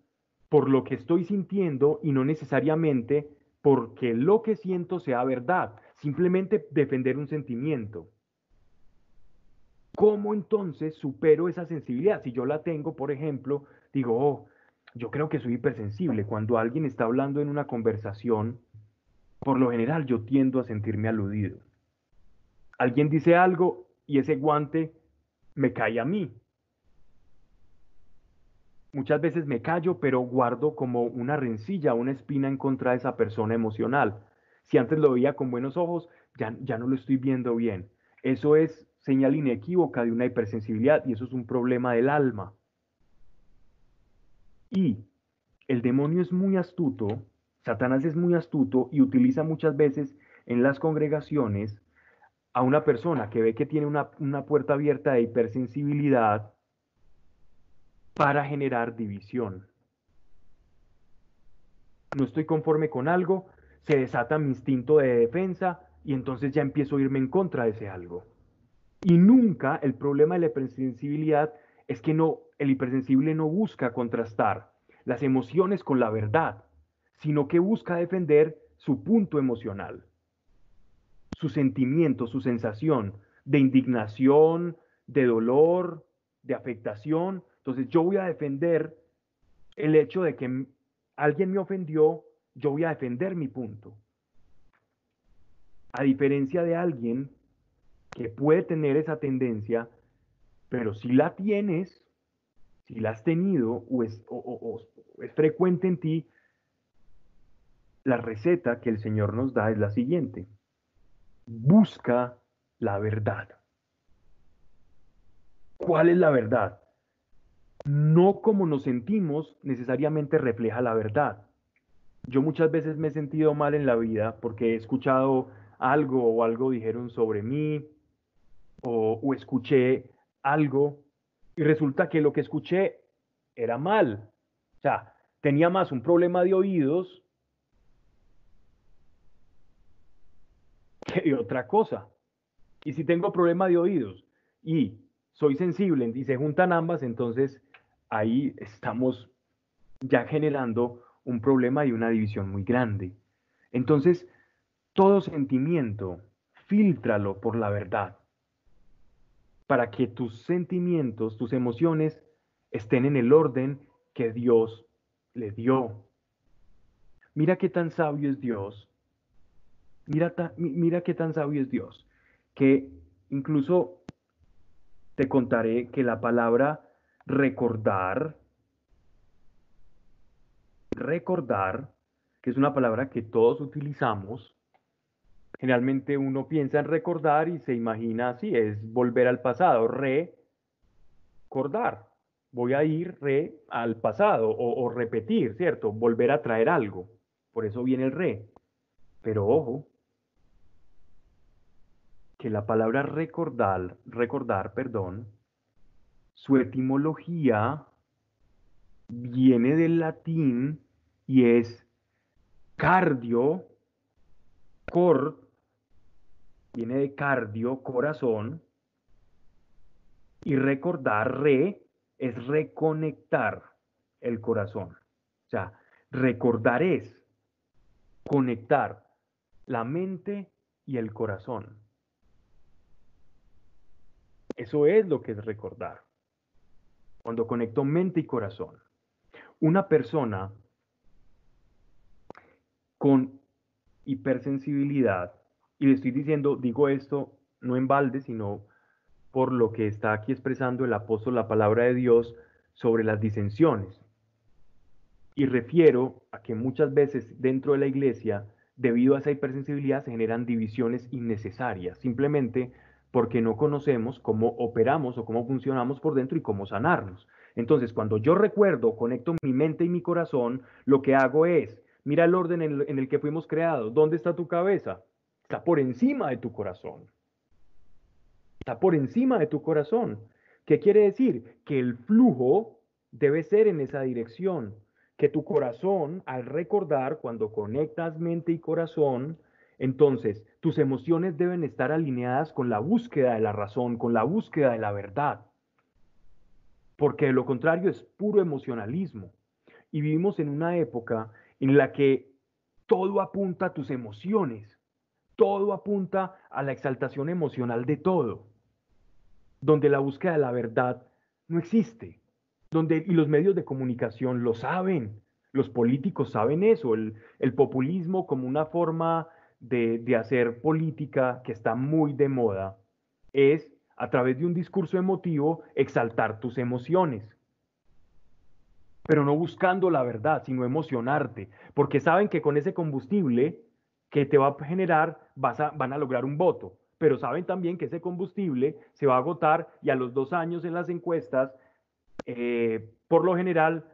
por lo que estoy sintiendo y no necesariamente porque lo que siento sea verdad, simplemente defender un sentimiento. ¿Cómo entonces supero esa sensibilidad? Si yo la tengo, por ejemplo, digo, oh, yo creo que soy hipersensible. Cuando alguien está hablando en una conversación, por lo general yo tiendo a sentirme aludido. Alguien dice algo y ese guante me cae a mí muchas veces me callo, pero guardo como una rencilla, una espina en contra de esa persona emocional. Si antes lo veía con buenos ojos, ya, ya no lo estoy viendo bien. Eso es señal inequívoca de una hipersensibilidad y eso es un problema del alma. Y el demonio es muy astuto, Satanás es muy astuto y utiliza muchas veces en las congregaciones a una persona que ve que tiene una, una puerta abierta de hipersensibilidad para generar división. No estoy conforme con algo, se desata mi instinto de defensa y entonces ya empiezo a irme en contra de ese algo. Y nunca el problema de la hipersensibilidad es que no, el hipersensible no busca contrastar las emociones con la verdad, sino que busca defender su punto emocional, su sentimiento, su sensación de indignación, de dolor, de afectación, entonces yo voy a defender el hecho de que alguien me ofendió, yo voy a defender mi punto. A diferencia de alguien que puede tener esa tendencia, pero si la tienes, si la has tenido o es, es frecuente en ti, la receta que el Señor nos da es la siguiente. Busca la verdad. ¿Cuál es la verdad? No como nos sentimos necesariamente refleja la verdad. Yo muchas veces me he sentido mal en la vida porque he escuchado algo o algo dijeron sobre mí o, escuché algo y resulta que lo que escuché era mal O sea, tenía más un problema de oídos que otra cosa. Y si tengo problema de oídos y soy sensible y se juntan ambas, entonces ahí estamos ya generando un problema y una división muy grande. Entonces, todo sentimiento, filtralo por la verdad, para que tus sentimientos, tus emociones estén en el orden que Dios le dio. Mira qué tan sabio es Dios. Mira, mira qué tan sabio es Dios, que incluso te contaré que la palabra recordar, recordar, que es una palabra que todos utilizamos, generalmente uno piensa en recordar y se imagina así, es volver al pasado, recordar. Voy a ir re al pasado o, o repetir, ¿cierto? Volver a traer algo. Por eso viene el re. Pero ojo, que la palabra recordar, recordar, perdón, su etimología viene del latín y es cardio, cor, viene de cardio, corazón, y recordar, re, es reconectar el corazón. O sea, recordar es conectar la mente y el corazón. Eso es lo que es recordar. Cuando conecto mente y corazón. Una persona con hipersensibilidad, y le estoy diciendo, digo esto no en balde, sino por lo que está aquí expresando el apóstol la palabra de Dios sobre las disensiones. Y refiero a que muchas veces dentro de la iglesia, debido a esa hipersensibilidad, se generan divisiones innecesarias, simplemente porque no conocemos cómo operamos o cómo funcionamos por dentro y cómo sanarnos. Entonces, cuando yo recuerdo, conecto mi mente y mi corazón, lo que hago es, mira el orden en el, que fuimos creados. ¿Dónde está tu cabeza? Está por encima de tu corazón. Está por encima de tu corazón. ¿Qué quiere decir? Que el flujo debe ser en esa dirección. Que tu corazón, al recordar, cuando conectas mente y corazón, entonces, tus emociones deben estar alineadas con la búsqueda de la razón, con la búsqueda de la verdad. Porque de lo contrario es puro emocionalismo. Y vivimos en una época en la que todo apunta a tus emociones, todo apunta a la exaltación emocional de todo, donde la búsqueda de la verdad no existe, donde y los medios de comunicación lo saben, los políticos saben eso, el, el populismo como una forma de, hacer política que está muy de moda es a través de un discurso emotivo exaltar tus emociones. Pero no buscando la verdad, sino emocionarte, porque saben que con ese combustible que te va a generar vas a, van a lograr un voto, pero saben también que ese combustible se va a agotar y a los dos años en las encuestas, eh, por lo general,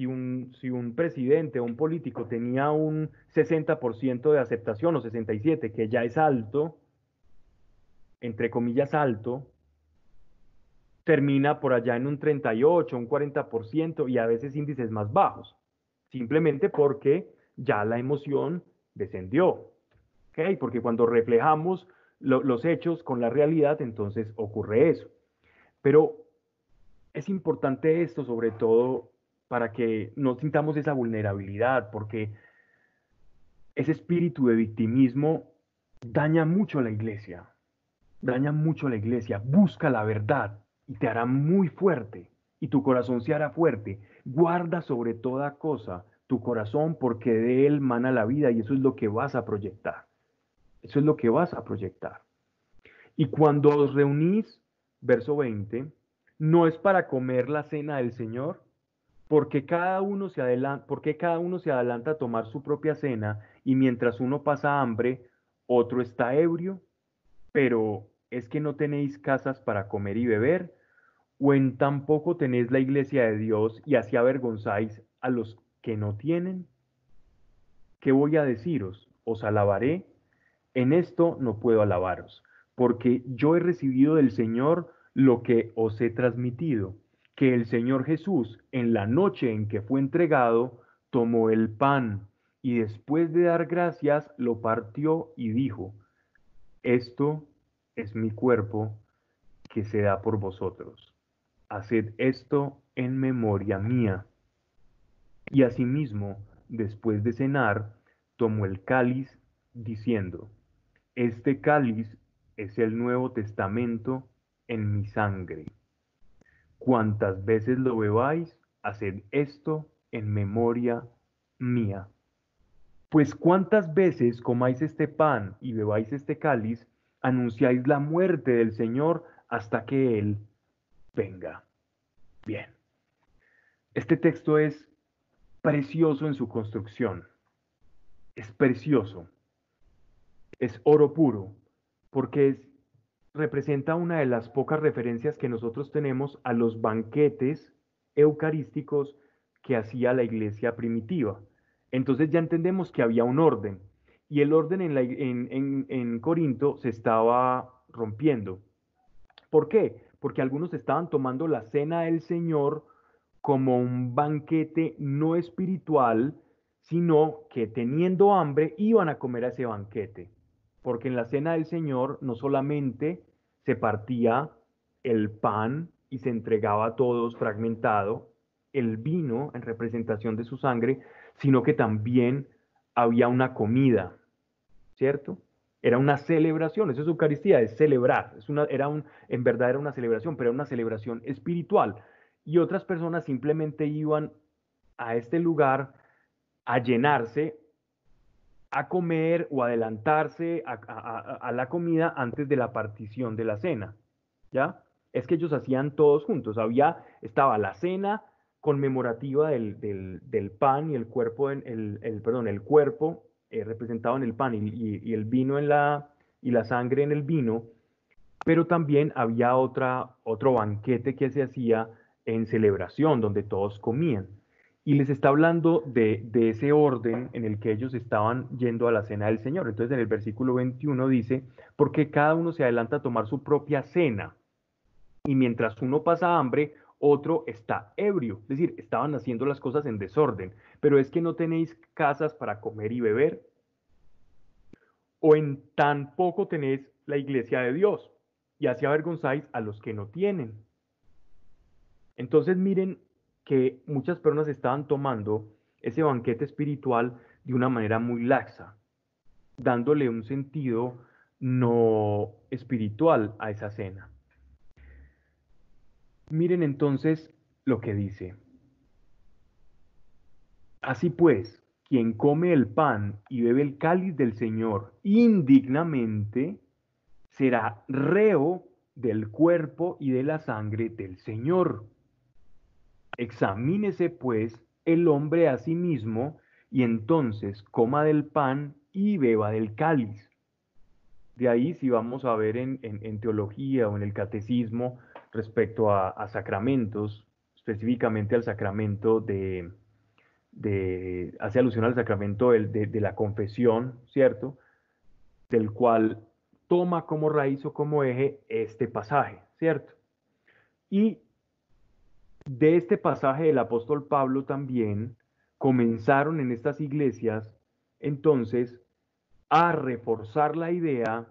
si un, si un presidente o un político tenía un 60% de aceptación o 67%, que ya es alto, entre comillas alto, termina por allá en un 38, un 40% y a veces índices más bajos, simplemente porque ya la emoción descendió. ¿okay? Porque cuando reflejamos los hechos con la realidad, entonces ocurre eso. Pero es importante esto, sobre todo para que no sintamos esa vulnerabilidad, porque ese espíritu de victimismo daña mucho a la iglesia, daña mucho a la iglesia, busca la verdad y te hará muy fuerte y tu corazón se hará fuerte. Guarda sobre toda cosa tu corazón porque de él mana la vida y eso es lo que vas a proyectar. Eso es lo que vas a proyectar. Y cuando os reunís, verso 20, no es para comer la cena del Señor, porque cada uno se adelanta, cada uno se adelanta a tomar su propia cena y mientras uno pasa hambre, otro está ebrio, pero es que no tenéis casas para comer y beber, o en tampoco tenéis la iglesia de Dios y así avergonzáis a los que no tienen. ¿Qué voy a deciros? Os alabaré. En esto no puedo alabaros, porque yo he recibido del Señor lo que os he transmitido que el Señor Jesús, en la noche en que fue entregado, tomó el pan y después de dar gracias lo partió y dijo, esto es mi cuerpo que se da por vosotros. Haced esto en memoria mía. Y asimismo, después de cenar, tomó el cáliz, diciendo, Este cáliz es el Nuevo Testamento en mi sangre. Cuantas veces lo bebáis, haced esto en memoria mía. Pues cuántas veces comáis este pan y bebáis este cáliz, anunciáis la muerte del Señor hasta que Él venga. Bien. Este texto es precioso en su construcción. Es precioso. Es oro puro, porque es, representa una de las pocas referencias que nosotros tenemos a los banquetes eucarísticos que hacía la iglesia primitiva. Entonces ya entendemos que había un orden y el orden en, Corinto se estaba rompiendo. ¿Por qué? Porque algunos estaban tomando la cena del Señor como un banquete no espiritual, sino que teniendo hambre iban a comer a ese banquete. Porque en la cena del Señor no solamente se partía el pan y se entregaba a todos fragmentado, el vino en representación de su sangre, sino que también había una comida, ¿cierto? Era una celebración, eso es Eucaristía, es celebrar, es una, era en verdad era una celebración, pero era una celebración espiritual. Y otras personas simplemente iban a este lugar a llenarse, a comer o adelantarse a, la comida antes de la partición de la cena, ¿ya? Es que ellos hacían todos juntos, había, estaba la cena, conmemorativa del, pan y el cuerpo, en, el, el, perdón, el cuerpo eh, representado en el pan y, y, el vino en la, y la sangre en el vino, pero también había otra, otro banquete que se hacía en celebración, donde todos comían. Y les está hablando de, ese orden en el que ellos estaban yendo a la cena del Señor. Entonces en el versículo 21 dice, porque cada uno se adelanta a tomar su propia cena. Y mientras uno pasa hambre, otro está ebrio, es decir, estaban haciendo las cosas en desorden, pero es que no tenéis casas para comer y beber, o en tan poco tenéis la iglesia de Dios, y así avergonzáis a los que no tienen. Entonces miren que muchas personas estaban tomando ese banquete espiritual de una manera muy laxa, dándole un sentido no espiritual a esa cena. Miren entonces lo que dice. Así pues, quien come el pan y bebe el cáliz del Señor indignamente, será reo del cuerpo y de la sangre del Señor. Examínese pues el hombre a sí mismo y entonces coma del pan y beba del cáliz. De ahí si vamos a ver en, teología o en el catecismo, respecto a, sacramentos, específicamente al sacramento de, de, hace alusión al sacramento de, de, la confesión, ¿cierto? Del cual toma como raíz o como eje este pasaje, ¿cierto? Y de este pasaje del apóstol Pablo también comenzaron en estas iglesias entonces a reforzar la idea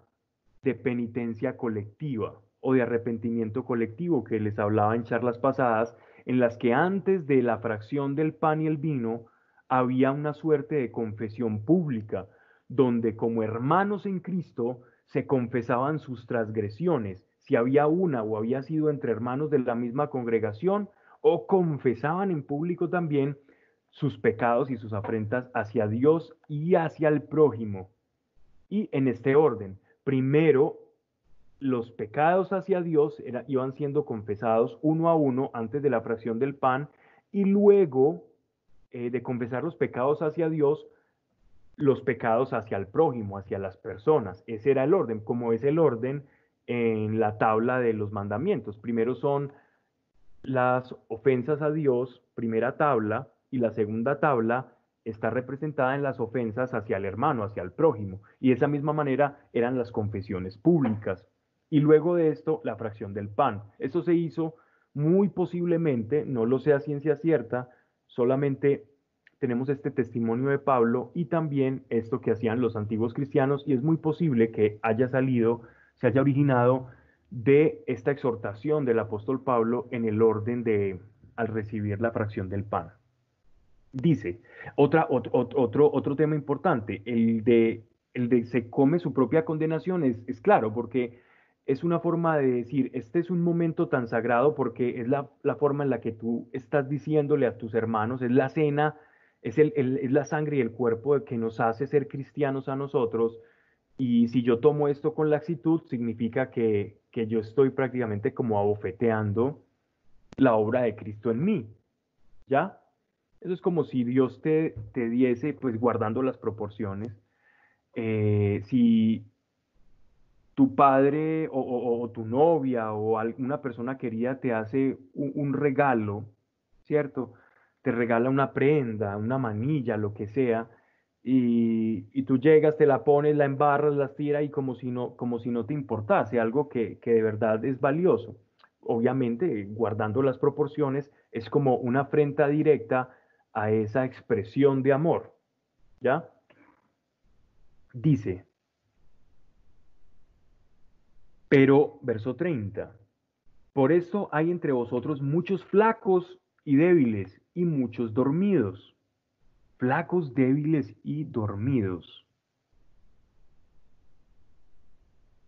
de penitencia colectiva o de arrepentimiento colectivo que les hablaba en charlas pasadas, en las que antes de la fracción del pan y el vino había una suerte de confesión pública, donde como hermanos en Cristo se confesaban sus transgresiones, si había una o había sido entre hermanos de la misma congregación, o confesaban en público también sus pecados y sus afrentas hacia Dios y hacia el prójimo. Y en este orden, primero los pecados hacia Dios iban siendo confesados uno a uno antes de la fracción del pan y luego eh, de confesar los pecados hacia Dios, los pecados hacia el prójimo, hacia las personas. Ese era el orden, como es el orden en la tabla de los mandamientos. Primero son las ofensas a Dios, primera tabla, y la segunda tabla está representada en las ofensas hacia el hermano, hacia el prójimo. Y de esa misma manera eran las confesiones públicas y luego de esto la fracción del pan. Eso se hizo muy posiblemente, no lo sea ciencia cierta, solamente tenemos este testimonio de Pablo y también esto que hacían los antiguos cristianos y es muy posible que haya salido, se haya originado de esta exhortación del apóstol Pablo en el orden de al recibir la fracción del pan. Dice, otro, otro, otro tema importante, el de, el de se come su propia condenación, es, es claro, porque es una forma de decir, este es un momento tan sagrado porque es la, la, forma en la que tú estás diciéndole a tus hermanos, es la cena es, el, es la sangre y el cuerpo que nos hace ser cristianos a nosotros. Y si yo tomo esto con laxitud, significa que, que yo estoy prácticamente como abofeteando la obra de Cristo en mí. ¿Ya? Eso es como si Dios te, te diese, pues guardando las proporciones, eh, si tu padre o, tu novia o alguna persona querida te hace un, un regalo, ¿cierto? te regala una prenda, una manilla, lo que sea, y, tú llegas, te la pones, la embarras, la tiras y como si no, como si no te importase, algo que, que de verdad es valioso. Obviamente, guardando las proporciones, es como una afrenta directa a esa expresión de amor. ¿Ya? Dice, pero, verso 30, por eso hay entre vosotros muchos flacos y débiles y muchos dormidos, flacos, débiles y dormidos.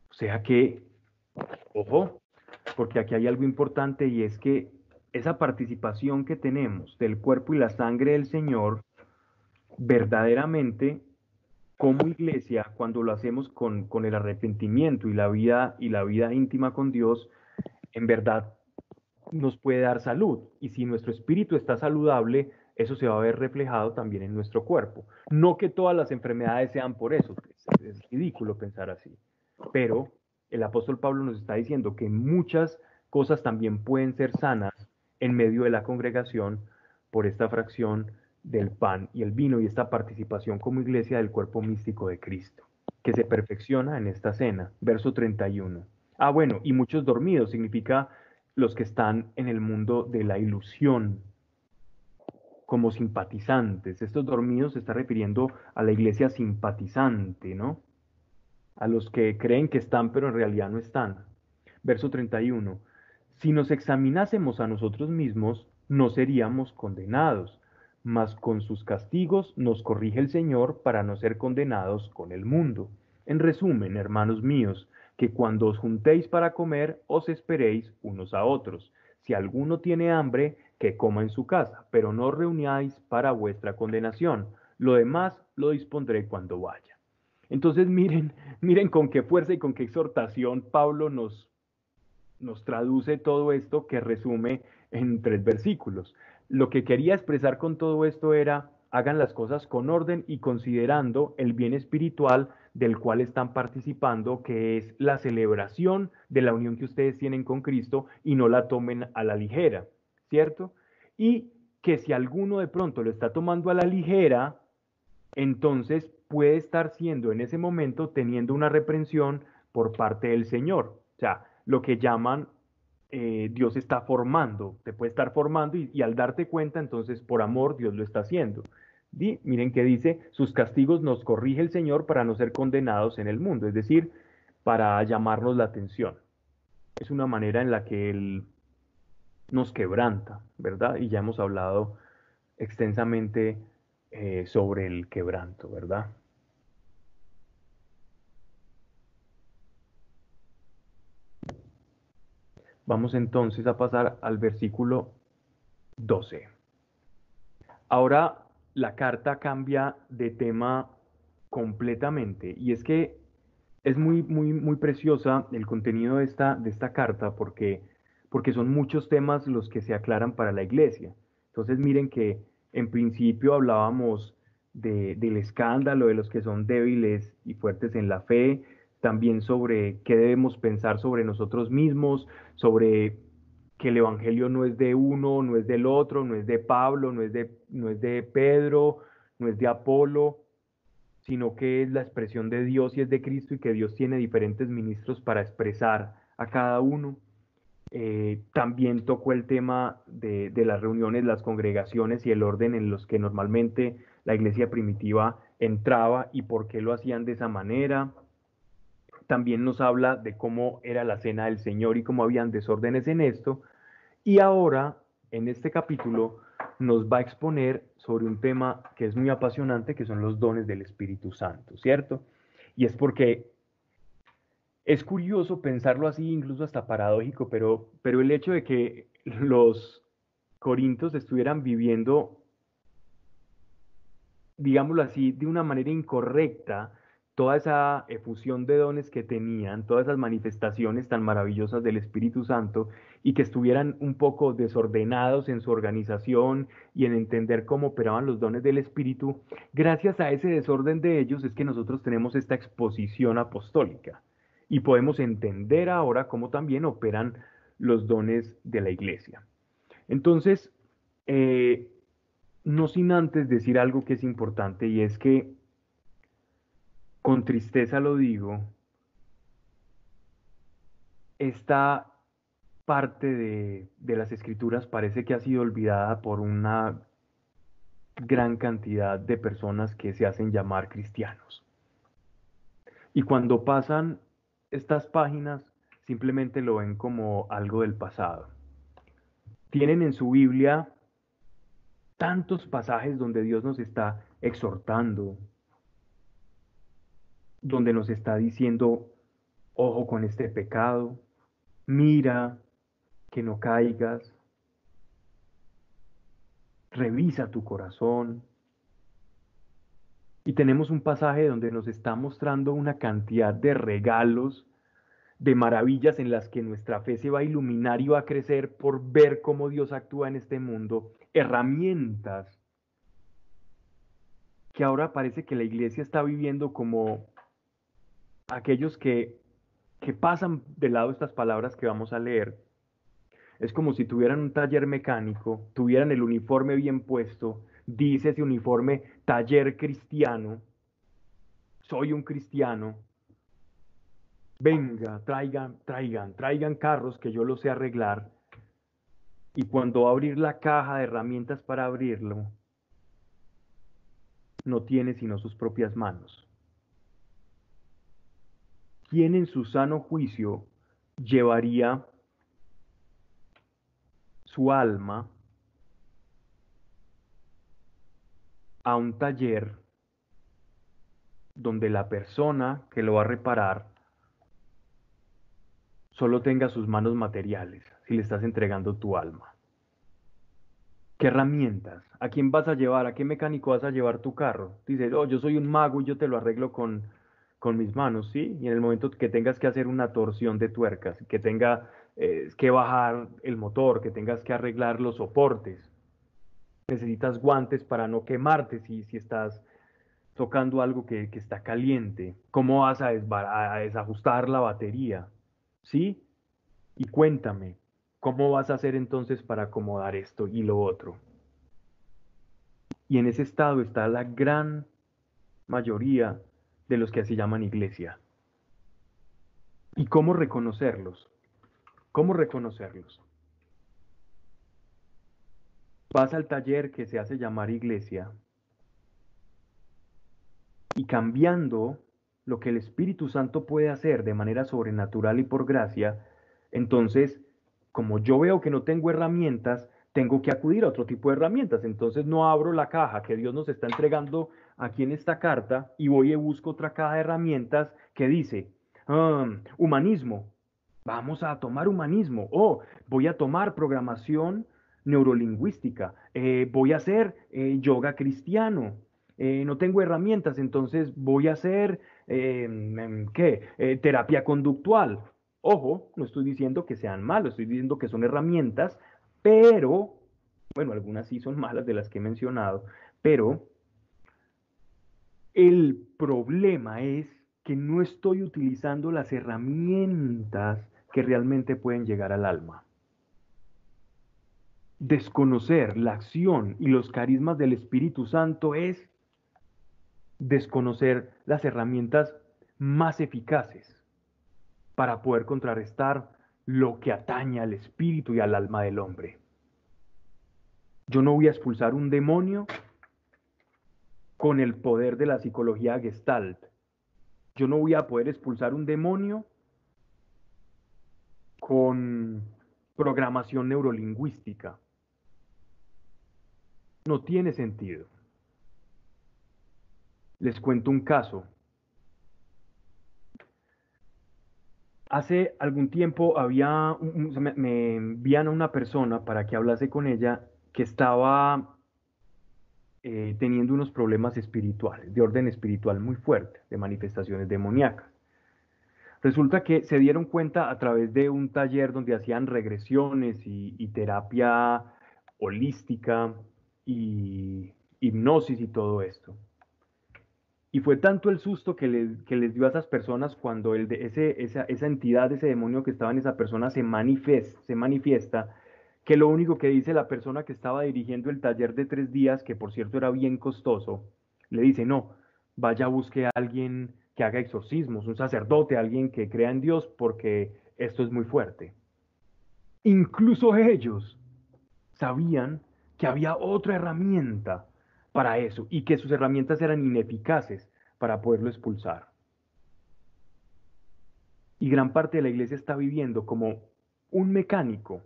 O sea que, ojo, porque aquí hay algo importante y es que esa participación que tenemos del cuerpo y la sangre del Señor, verdaderamente, como iglesia, cuando lo hacemos con, con el arrepentimiento y la vida y la vida íntima con Dios, en verdad nos puede dar salud. Y si nuestro espíritu está saludable, eso se va a ver reflejado también en nuestro cuerpo. No que todas las enfermedades sean por eso, es, ridículo pensar así. Pero el apóstol Pablo nos está diciendo que muchas cosas también pueden ser sanas en medio de la congregación por esta fracción del pan y el vino y esta participación como iglesia del cuerpo místico de Cristo, que se perfecciona en esta cena. Verso 31. Ah, bueno, y muchos dormidos significa los que están en el mundo de la ilusión como simpatizantes. Estos dormidos se está refiriendo a la iglesia simpatizante, ¿no? A los que creen que están, pero en realidad no están. Verso 31. Si nos examinásemos a nosotros mismos, no seríamos condenados, mas con sus castigos nos corrige el Señor para no ser condenados con el mundo. En resumen, hermanos míos, que cuando os juntéis para comer, os esperéis unos a otros. Si alguno tiene hambre, que coma en su casa, pero no reunáis para vuestra condenación. Lo demás lo dispondré cuando vaya. Entonces miren, miren con qué fuerza y con qué exhortación Pablo nos, nos traduce todo esto que resume en tres versículos. Lo que quería expresar con todo esto era, hagan las cosas con orden y considerando el bien espiritual del cual están participando, que es la celebración de la unión que ustedes tienen con Cristo y no la tomen a la ligera, ¿cierto? Y que si alguno de pronto lo está tomando a la ligera, entonces puede estar siendo en ese momento teniendo una reprensión por parte del Señor. O sea, lo que llaman eh, Dios está formando, te puede estar formando y, y al darte cuenta, entonces por amor Dios lo está haciendo miren que dice, sus castigos nos corrige el Señor para no ser condenados en el mundo, es decir, para llamarnos la atención. Es una manera en la que Él nos quebranta, ¿verdad? Y ya hemos hablado extensamente eh, sobre el quebranto, ¿verdad? Vamos entonces a pasar al versículo 12. Ahora la carta cambia de tema completamente. Y es que es muy, muy, muy preciosa el contenido de esta, de esta carta porque, porque son muchos temas los que se aclaran para la iglesia. Entonces miren que en principio hablábamos de, del escándalo, de los que son débiles y fuertes en la fe, también sobre qué debemos pensar sobre nosotros mismos, sobre que el Evangelio no es de uno, no es del otro, no es de Pablo, no es de, no es de Pedro, no es de Apolo, sino que es la expresión de Dios y es de Cristo y que Dios tiene diferentes ministros para expresar a cada uno. Eh, también tocó el tema de, de, las reuniones, las congregaciones y el orden en los que normalmente la iglesia primitiva entraba y por qué lo hacían de esa manera. También nos habla de cómo era la cena del Señor y cómo habían desórdenes en esto. Y ahora, en este capítulo, nos va a exponer sobre un tema que es muy apasionante, que son los dones del Espíritu Santo, ¿cierto? Y es porque es curioso pensarlo así, incluso hasta paradójico, pero, pero el hecho de que los corintos estuvieran viviendo, digámoslo así, de una manera incorrecta, toda esa efusión de dones que tenían, todas esas manifestaciones tan maravillosas del Espíritu Santo, y que estuvieran un poco desordenados en su organización y en entender cómo operaban los dones del Espíritu, gracias a ese desorden de ellos es que nosotros tenemos esta exposición apostólica y podemos entender ahora cómo también operan los dones de la iglesia. Entonces, eh, no sin antes decir algo que es importante y es que, con tristeza lo digo, esta parte de, de, las escrituras parece que ha sido olvidada por una gran cantidad de personas que se hacen llamar cristianos. Y cuando pasan estas páginas, simplemente lo ven como algo del pasado. Tienen en su Biblia tantos pasajes donde Dios nos está exhortando, donde nos está diciendo, ojo con este pecado, mira que no caigas, revisa tu corazón. Y tenemos un pasaje donde nos está mostrando una cantidad de regalos, de maravillas en las que nuestra fe se va a iluminar y va a crecer por ver cómo Dios actúa en este mundo, herramientas que ahora parece que la iglesia está viviendo como aquellos que, que pasan de lado estas palabras que vamos a leer. Es como si tuvieran un taller mecánico, tuvieran el uniforme bien puesto, dice ese uniforme taller cristiano, soy un cristiano, venga, traigan, traigan, traigan carros que yo los sé arreglar. Y cuando va a abrir la caja de herramientas para abrirlo, no tiene sino sus propias manos. ¿Quién en su sano juicio llevaría su alma a un taller donde la persona que lo va a reparar solo tenga sus manos materiales si le estás entregando tu alma. ¿Qué herramientas? ¿A quién vas a llevar? ¿A qué mecánico vas a llevar tu carro? Dice, oh, yo soy un mago y yo te lo arreglo con, con mis manos, ¿sí? Y en el momento que tengas que hacer una torsión de tuercas, que tenga que bajar el motor, que tengas que arreglar los soportes. Necesitas guantes para no quemarte si, si estás tocando algo que, está caliente. ¿Cómo vas a, a desajustar la batería? ¿Sí? Y cuéntame, ¿cómo vas a hacer entonces para acomodar esto y lo otro? Y en ese estado está la gran mayoría de los que así llaman iglesia. ¿Y cómo reconocerlos? ¿Cómo reconocerlos? Vas al taller que se hace llamar iglesia y cambiando lo que el Espíritu Santo puede hacer de manera sobrenatural y por gracia, entonces, como yo veo que no tengo herramientas, tengo que acudir a otro tipo de herramientas. Entonces no abro la caja que Dios nos está entregando aquí en esta carta y voy y busco otra caja de herramientas que dice ah, humanismo, Vamos a tomar humanismo. Oh, voy a tomar programación neurolingüística. Eh, voy a hacer eh, yoga cristiano. Eh, no tengo herramientas, entonces voy a hacer, em, ¿qué? terapia conductual. Ojo, no estoy diciendo que sean malos, estoy diciendo que son herramientas, pero, bueno, algunas sí son malas de las que he mencionado, pero el problema es que no estoy utilizando las herramientas que realmente pueden llegar al alma. Desconocer la acción y los carismas del Espíritu Santo es desconocer las herramientas más eficaces para poder contrarrestar lo que atañe al espíritu y al alma del hombre. Yo no voy a expulsar un demonio con el poder de la psicología gestalt. Yo no voy a poder expulsar un demonio con programación neurolingüística. No tiene sentido. Les cuento un caso. Hace algún tiempo había, me, envían a una persona para que hablase con ella que estaba eh, teniendo unos problemas espirituales, de orden espiritual muy fuerte, de manifestaciones demoníacas. Resulta que se dieron cuenta a través de un taller donde hacían regresiones y terapia holística y hipnosis y todo esto y fue tanto el susto que, les dio a esas personas cuando el de ese, esa, esa, entidad, ese demonio que estaba en esa persona se, manifiesta, se manifiesta, que lo único que dice la persona que estaba dirigiendo el taller de tres días, que por cierto era bien costoso, le dice, no, vaya busque a alguien que haga exorcismos, un sacerdote, alguien que crea en Dios, porque esto es muy fuerte. Incluso ellos sabían que había otra herramienta para eso y que sus herramientas eran ineficaces para poderlo expulsar. Y gran parte de la iglesia está viviendo como un mecánico,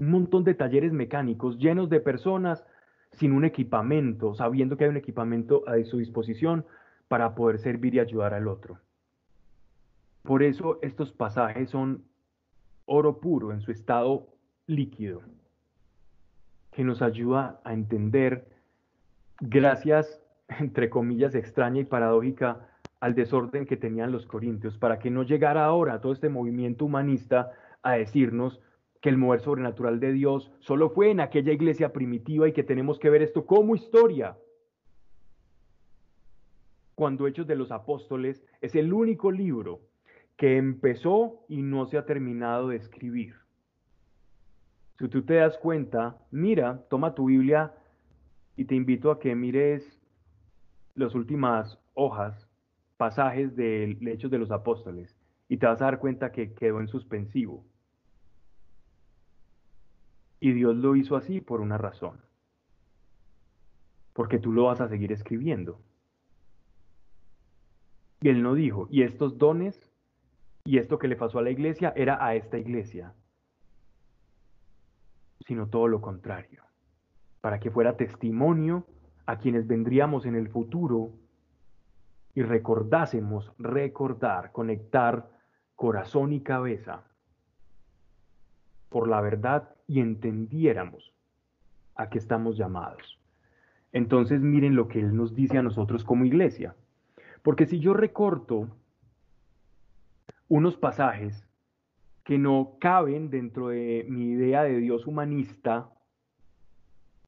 un montón de talleres mecánicos llenos de personas sin un equipamiento, sabiendo que hay un equipamiento a su disposición para poder servir y ayudar al otro. Por eso estos pasajes son oro puro en su estado líquido, que nos ayuda a entender gracias, entre comillas, extraña y paradójica al desorden que tenían los corintios, para que no llegara ahora todo este movimiento humanista a decirnos que el mover sobrenatural de Dios solo fue en aquella iglesia primitiva y que tenemos que ver esto como historia. Cuando Hechos de los Apóstoles es el único libro que empezó y no se ha terminado de escribir. Si tú te das cuenta, mira, toma tu Biblia y te invito a que mires las últimas hojas, pasajes de Hechos de los Apóstoles, y te vas a dar cuenta que quedó en suspensivo. Y Dios lo hizo así por una razón. Porque tú lo vas a seguir escribiendo. Y él no dijo, y estos dones y esto que le pasó a la iglesia era a esta iglesia, sino todo lo contrario para que fuera testimonio a quienes vendríamos en el futuro y recordásemos, recordar, conectar corazón y cabeza por la verdad y entendiéramos a qué estamos llamados. Entonces miren lo que Él nos dice a nosotros como iglesia. Porque si yo recorto unos pasajes que no caben dentro de mi idea de Dios humanista,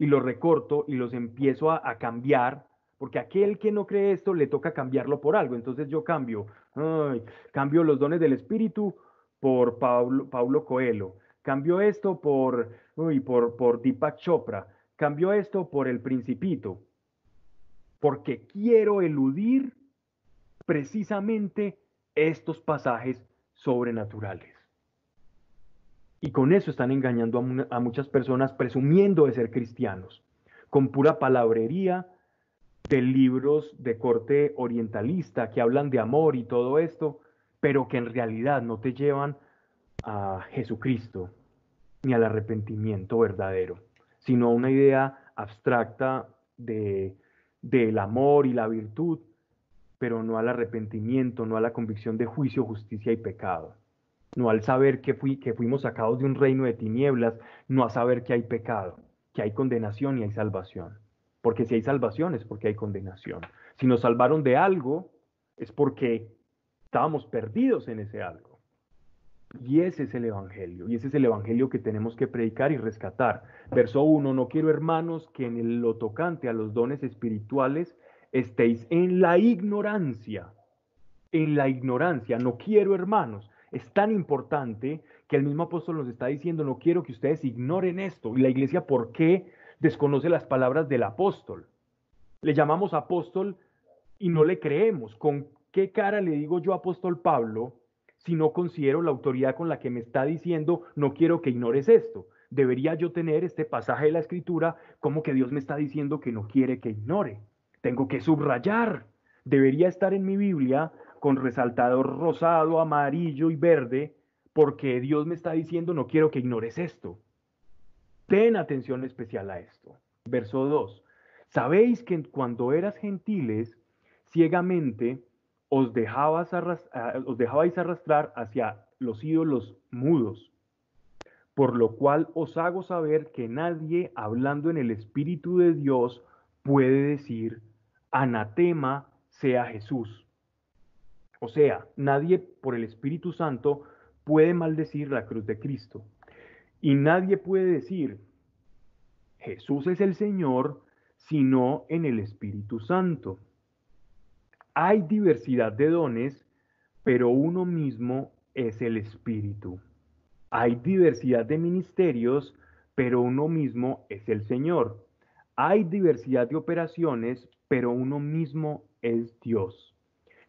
y los recorto y los empiezo a, cambiar, porque aquel que no cree esto le toca cambiarlo por algo. Entonces yo cambio, cambio los dones del Espíritu por Paulo, Paulo Coelho, cambio esto por, por, por Deepak Chopra, cambio esto por el Principito, porque quiero eludir precisamente estos pasajes sobrenaturales. Y con eso están engañando a, muchas personas presumiendo de ser cristianos, con pura palabrería de libros de corte orientalista que hablan de amor y todo esto, pero que en realidad no te llevan a Jesucristo ni al arrepentimiento verdadero, sino a una idea abstracta de, del amor y la virtud, pero no al arrepentimiento, no a la convicción de juicio, justicia y pecado no al saber que, fui, que fuimos sacados de un reino de tinieblas, no a saber que hay pecado, que hay condenación y hay salvación. Porque si hay salvación es porque hay condenación. Si nos salvaron de algo es porque estábamos perdidos en ese algo. Y ese es el Evangelio, y ese es el Evangelio que tenemos que predicar y rescatar. Verso 1, no quiero hermanos que en lo tocante a los dones espirituales estéis en la ignorancia, en la ignorancia, no quiero hermanos, es tan importante que el mismo apóstol nos está diciendo, no quiero que ustedes ignoren esto. Y la iglesia, ¿por qué desconoce las palabras del apóstol? Le llamamos apóstol y no le creemos. ¿Con qué cara le digo yo apóstol Pablo si no considero la autoridad con la que me está diciendo, no quiero que ignores esto? Debería yo tener este pasaje de la escritura como que Dios me está diciendo que no quiere que ignore. Tengo que subrayar. Debería estar en mi Biblia con resaltador rosado, amarillo y verde, porque Dios me está diciendo no quiero que ignores esto. Ten atención especial a esto. Verso 2. Sabéis que cuando eras gentiles, ciegamente os, dejabas os dejabais arrastrar hacia los ídolos mudos, por lo cual os hago saber que nadie hablando en el Espíritu de Dios puede decir, anatema sea Jesús. O sea, nadie por el Espíritu Santo puede maldecir la cruz de Cristo. Y nadie puede decir, Jesús es el Señor, sino en el Espíritu Santo. Hay diversidad de dones, pero uno mismo es el Espíritu. Hay diversidad de ministerios, pero uno mismo es el Señor. Hay diversidad de operaciones, pero uno mismo es Dios,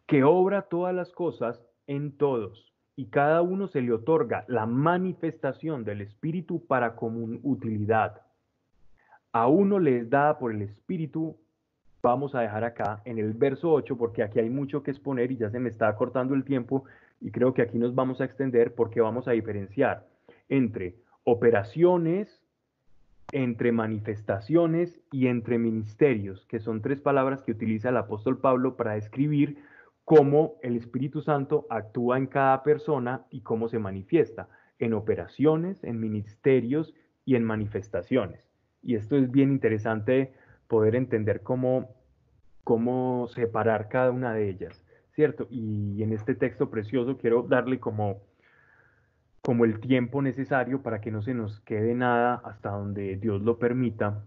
que obra todas las cosas en todos, y cada uno se le otorga la manifestación del Espíritu para común utilidad. A uno le es dada por el Espíritu vamos a dejar acá en el verso 8 porque aquí hay mucho que exponer y ya se me está cortando el tiempo y creo que aquí nos vamos a extender porque vamos a diferenciar entre operaciones, entre manifestaciones y entre ministerios, que son tres palabras que utiliza el apóstol Pablo para describir cómo el Espíritu Santo actúa en cada persona y cómo se manifiesta en operaciones, en ministerios y en manifestaciones. Y esto es bien interesante poder entender cómo, cómo separar cada una de ellas, ¿cierto? Y en este texto precioso quiero darle como, como el tiempo necesario para que no se nos quede nada hasta donde Dios lo permita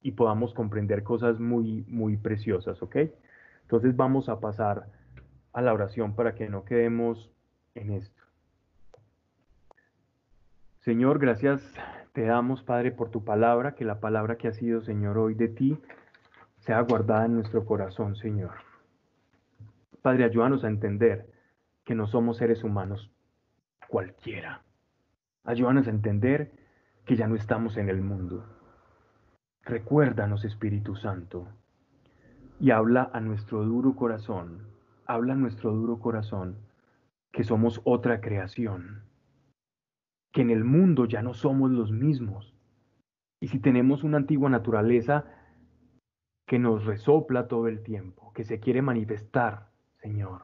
y podamos comprender cosas muy, muy preciosas, ¿ok? Entonces vamos a pasar a la oración para que no quedemos en esto. Señor, gracias te damos, Padre, por tu palabra, que la palabra que ha sido, Señor, hoy de ti sea guardada en nuestro corazón, Señor. Padre, ayúdanos a entender que no somos seres humanos cualquiera. Ayúdanos a entender que ya no estamos en el mundo. Recuérdanos, Espíritu Santo, y habla a nuestro duro corazón, habla nuestro duro corazón que somos otra creación, que en el mundo ya no somos los mismos. Y si tenemos una antigua naturaleza que nos resopla todo el tiempo, que se quiere manifestar, Señor,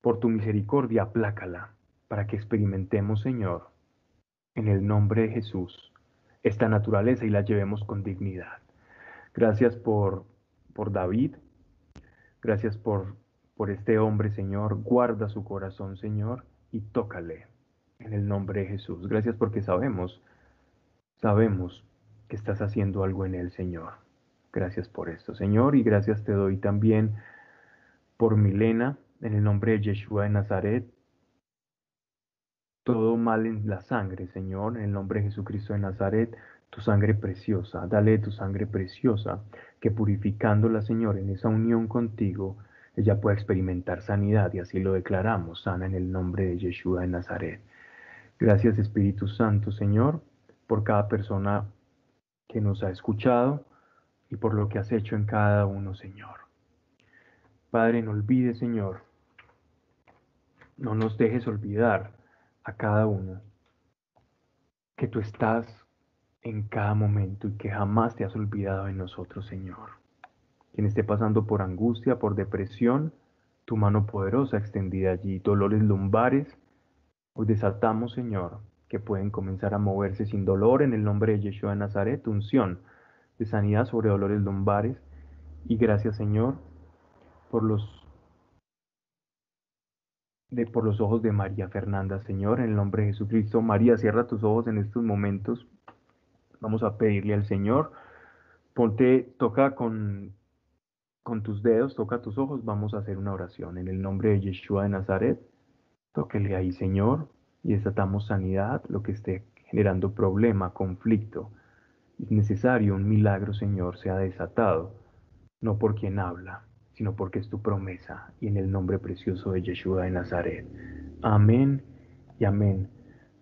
por tu misericordia, aplácala, para que experimentemos, Señor, en el nombre de Jesús, esta naturaleza y la llevemos con dignidad. Gracias por, por David, gracias por, por este hombre, Señor. Guarda su corazón, Señor, y tócale en el nombre de Jesús. Gracias porque sabemos, sabemos que estás haciendo algo en él, Señor. Gracias por esto, Señor, y gracias te doy también por Milena, en el nombre de Yeshua de Nazaret. Todo mal en la sangre, Señor, en el nombre de Jesucristo de Nazaret, tu sangre preciosa, dale tu sangre preciosa, que purificándola, Señor, en esa unión contigo, ella pueda experimentar sanidad, y así lo declaramos, sana en el nombre de Yeshua de Nazaret. Gracias Espíritu Santo, Señor, por cada persona que nos ha escuchado y por lo que has hecho en cada uno, Señor. Padre, no olvides, Señor, no nos dejes olvidar a cada uno que tú estás en cada momento y que jamás te has olvidado de nosotros, Señor. Quien esté pasando por angustia, por depresión, tu mano poderosa extendida allí, dolores lumbares, Hoy desatamos, Señor, que pueden comenzar a moverse sin dolor en el nombre de Yeshua de Nazaret, unción de sanidad sobre dolores lumbares. Y gracias, Señor, por los, de, por los ojos de María Fernanda, Señor, en el nombre de Jesucristo. María, cierra tus ojos en estos momentos. Vamos a pedirle al Señor. Ponte, toca con, con tus dedos, toca tus ojos. Vamos a hacer una oración en el nombre de Yeshua de Nazaret. Tóquele ahí, Señor, y desatamos sanidad, lo que esté generando problema, conflicto. Es necesario un milagro, Señor, sea desatado, no por quien habla, sino porque es tu promesa y en el nombre precioso de Yeshua de Nazaret. Amén y amén.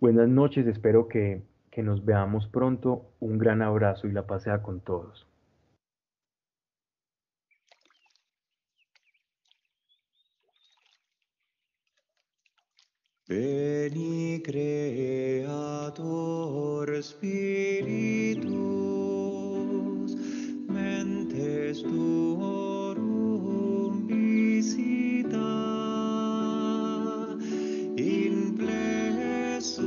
Buenas noches, espero que, que nos veamos pronto, un gran abrazo y la pasea con todos. Veni Creator Spiritus, mentes tuorum visita in plesum.